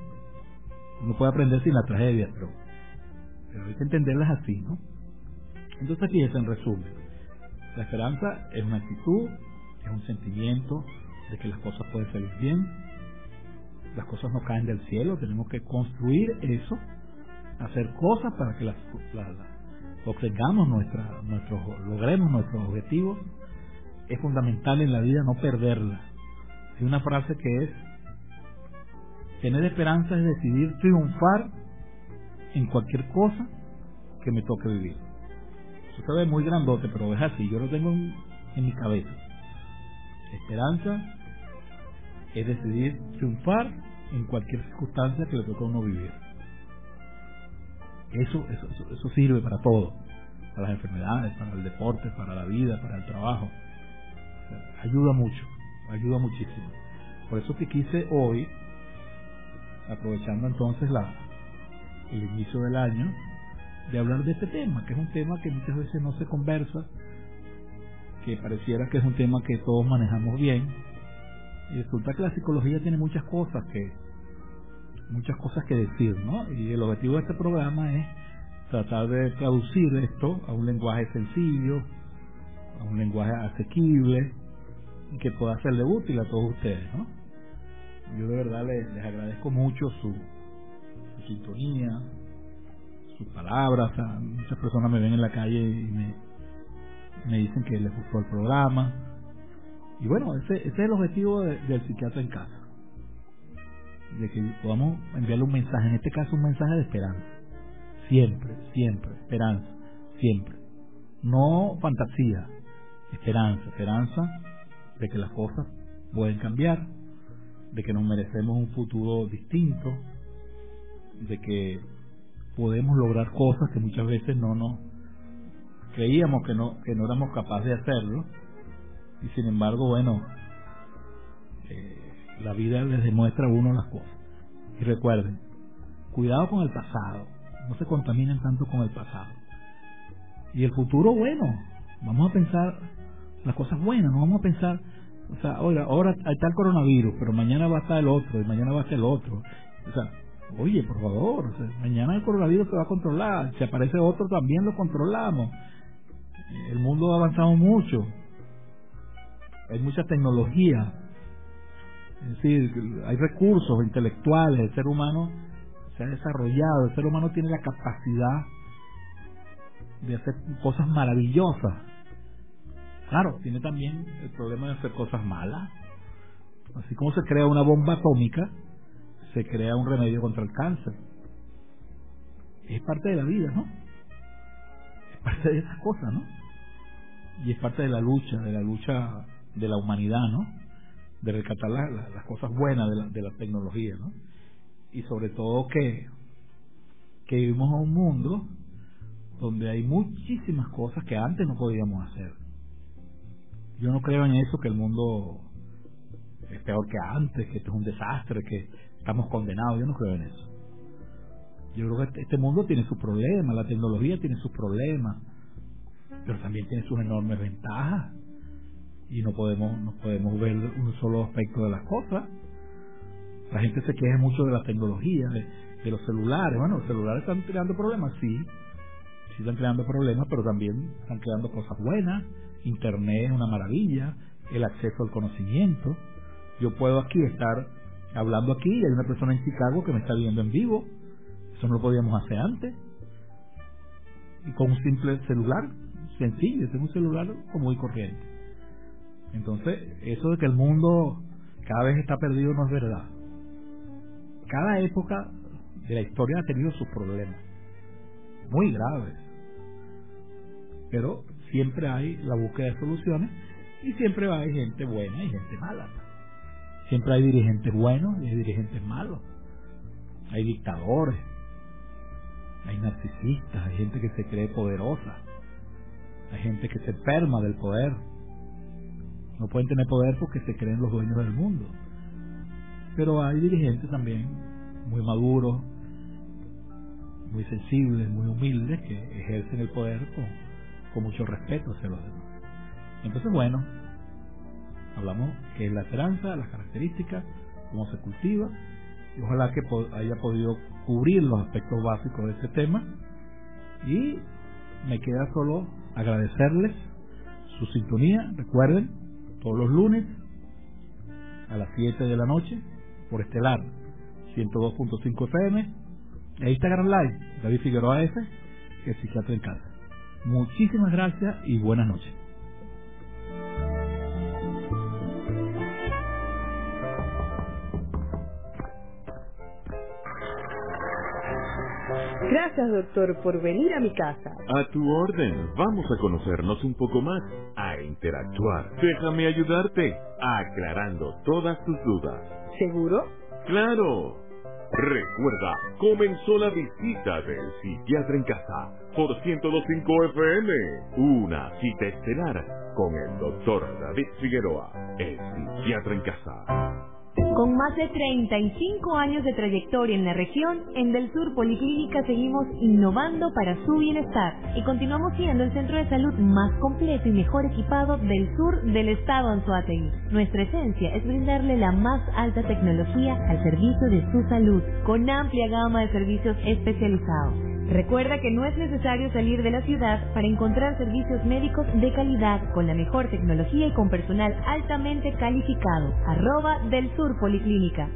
Uno puede aprender sin la tragedia, pero, pero hay que entenderlas así, ¿no? Entonces, fíjense, en resumen, la esperanza es una actitud, es un sentimiento de que las cosas pueden salir bien, las cosas no caen del cielo, tenemos que construir eso, hacer cosas para que las, la, la, obtengamos nuestra, nuestros, logremos nuestros objetivos. Es fundamental en la vida no perderla. Hay una frase que es tener esperanza es decidir triunfar en cualquier cosa que me toque vivir. Eso se ve muy grandote, pero es así, yo lo tengo en, en mi cabeza. Esperanza es decidir triunfar en cualquier circunstancia que le toque a uno vivir. Eso, eso, eso, sirve para todo, para las enfermedades, para el deporte, para la vida, para el trabajo. Ayuda mucho, ayuda muchísimo. Por eso que quise hoy, aprovechando entonces la, el inicio del año, de hablar de este tema, que es un tema que muchas veces no se conversa, que pareciera que es un tema que todos manejamos bien, y resulta que la psicología tiene muchas cosas que muchas cosas que decir, ¿no? Y el objetivo de este programa es tratar de traducir esto a un lenguaje sencillo, a un lenguaje asequible y que pueda serle útil a todos ustedes, ¿no? Yo de verdad les, les agradezco mucho su, su sintonía, sus palabras, muchas personas me ven en la calle y me, me dicen que les gustó el programa. Y bueno, ese, ese es el objetivo de, del psiquiatra en casa. De que podamos enviarle un mensaje, en este caso un mensaje de esperanza. Siempre, siempre, esperanza, siempre. No fantasía, esperanza, esperanza de que las cosas pueden cambiar, de que nos merecemos un futuro distinto, de que podemos lograr cosas que muchas veces no nos creíamos que no que no éramos capaces de hacerlo Y sin embargo, bueno, eh, la vida les demuestra a uno las cosas. Y recuerden, cuidado con el pasado, no se contaminen tanto con el pasado. Y el futuro, bueno, vamos a pensar las cosas buenas, no vamos a pensar, o sea, oiga, ahora está el coronavirus, pero mañana va a estar el otro, y mañana va a estar el otro. O sea, oye, por favor, mañana el coronavirus se va a controlar, si aparece otro también lo controlamos. El mundo ha avanzado mucho, hay mucha tecnología, es decir, hay recursos intelectuales, el ser humano se ha desarrollado, el ser humano tiene la capacidad de hacer cosas maravillosas. Claro, tiene también el problema de hacer cosas malas. Así como se crea una bomba atómica, se crea un remedio contra el cáncer. Es parte de la vida, ¿no? Es parte de esas cosas, ¿no? Y es parte de la lucha, de la lucha de la humanidad, ¿no? De rescatar las cosas buenas de la, de la tecnología, ¿no? Y sobre todo que, que vivimos en un mundo donde hay muchísimas cosas que antes no podíamos hacer. Yo no creo en eso que el mundo es peor que antes, que esto es un desastre, que estamos condenados. Yo no creo en eso. Yo creo que este, este mundo tiene sus problemas, la tecnología tiene sus problemas, pero también tiene sus enormes ventajas y no podemos no podemos ver un solo aspecto de las cosas. La gente se queja mucho de la tecnología, de, de los celulares. Bueno, los celulares están creando problemas, sí, sí están creando problemas, pero también están creando cosas buenas. Internet es una maravilla, el acceso al conocimiento. Yo puedo aquí estar hablando aquí y hay una persona en Chicago que me está viendo en vivo. Eso no lo podíamos hacer antes. Y con un simple celular, sencillo, tengo un celular como muy corriente. Entonces, eso de que el mundo cada vez está perdido no es verdad. Cada época de la historia ha tenido sus problemas, muy graves. Pero siempre hay la búsqueda de soluciones y siempre hay gente buena y gente mala. Siempre hay dirigentes buenos y hay dirigentes malos. Hay dictadores, hay narcisistas, hay gente que se cree poderosa, hay gente que se enferma del poder. No pueden tener poder porque se creen los dueños del mundo. Pero hay dirigentes también muy maduros, muy sensibles, muy humildes, que ejercen el poder con, con mucho respeto hacia los demás. Entonces, bueno, hablamos que es la esperanza, las características, cómo se cultiva, y ojalá que haya podido cubrir los aspectos básicos de este tema. Y me queda solo agradecerles su sintonía. Recuerden, todos los lunes a las 7 de la noche por Estelar 102.5 FM e Instagram Live David Figueroa F es psiquiatra en casa. Muchísimas gracias y buenas noches. Gracias, doctor, por venir a mi casa. A tu orden, vamos a conocernos un poco más, a interactuar. Déjame ayudarte, aclarando todas tus dudas. ¿Seguro? ¡Claro! Recuerda, comenzó la visita del psiquiatra en casa por 102.5 FM. Una cita estelar con el doctor David Figueroa, el psiquiatra en casa. Con más de 35 años de trayectoria en la región, en Del Sur Policlínica seguimos innovando para su bienestar y continuamos siendo el centro de salud más completo y mejor equipado del sur del estado Anzoátegui. Nuestra esencia es brindarle la más alta tecnología al servicio de su salud, con amplia gama de servicios especializados. Recuerda que no es necesario salir de la ciudad para encontrar servicios médicos de calidad con la mejor tecnología y con personal altamente calificado. Arroba del Sur Policlínica.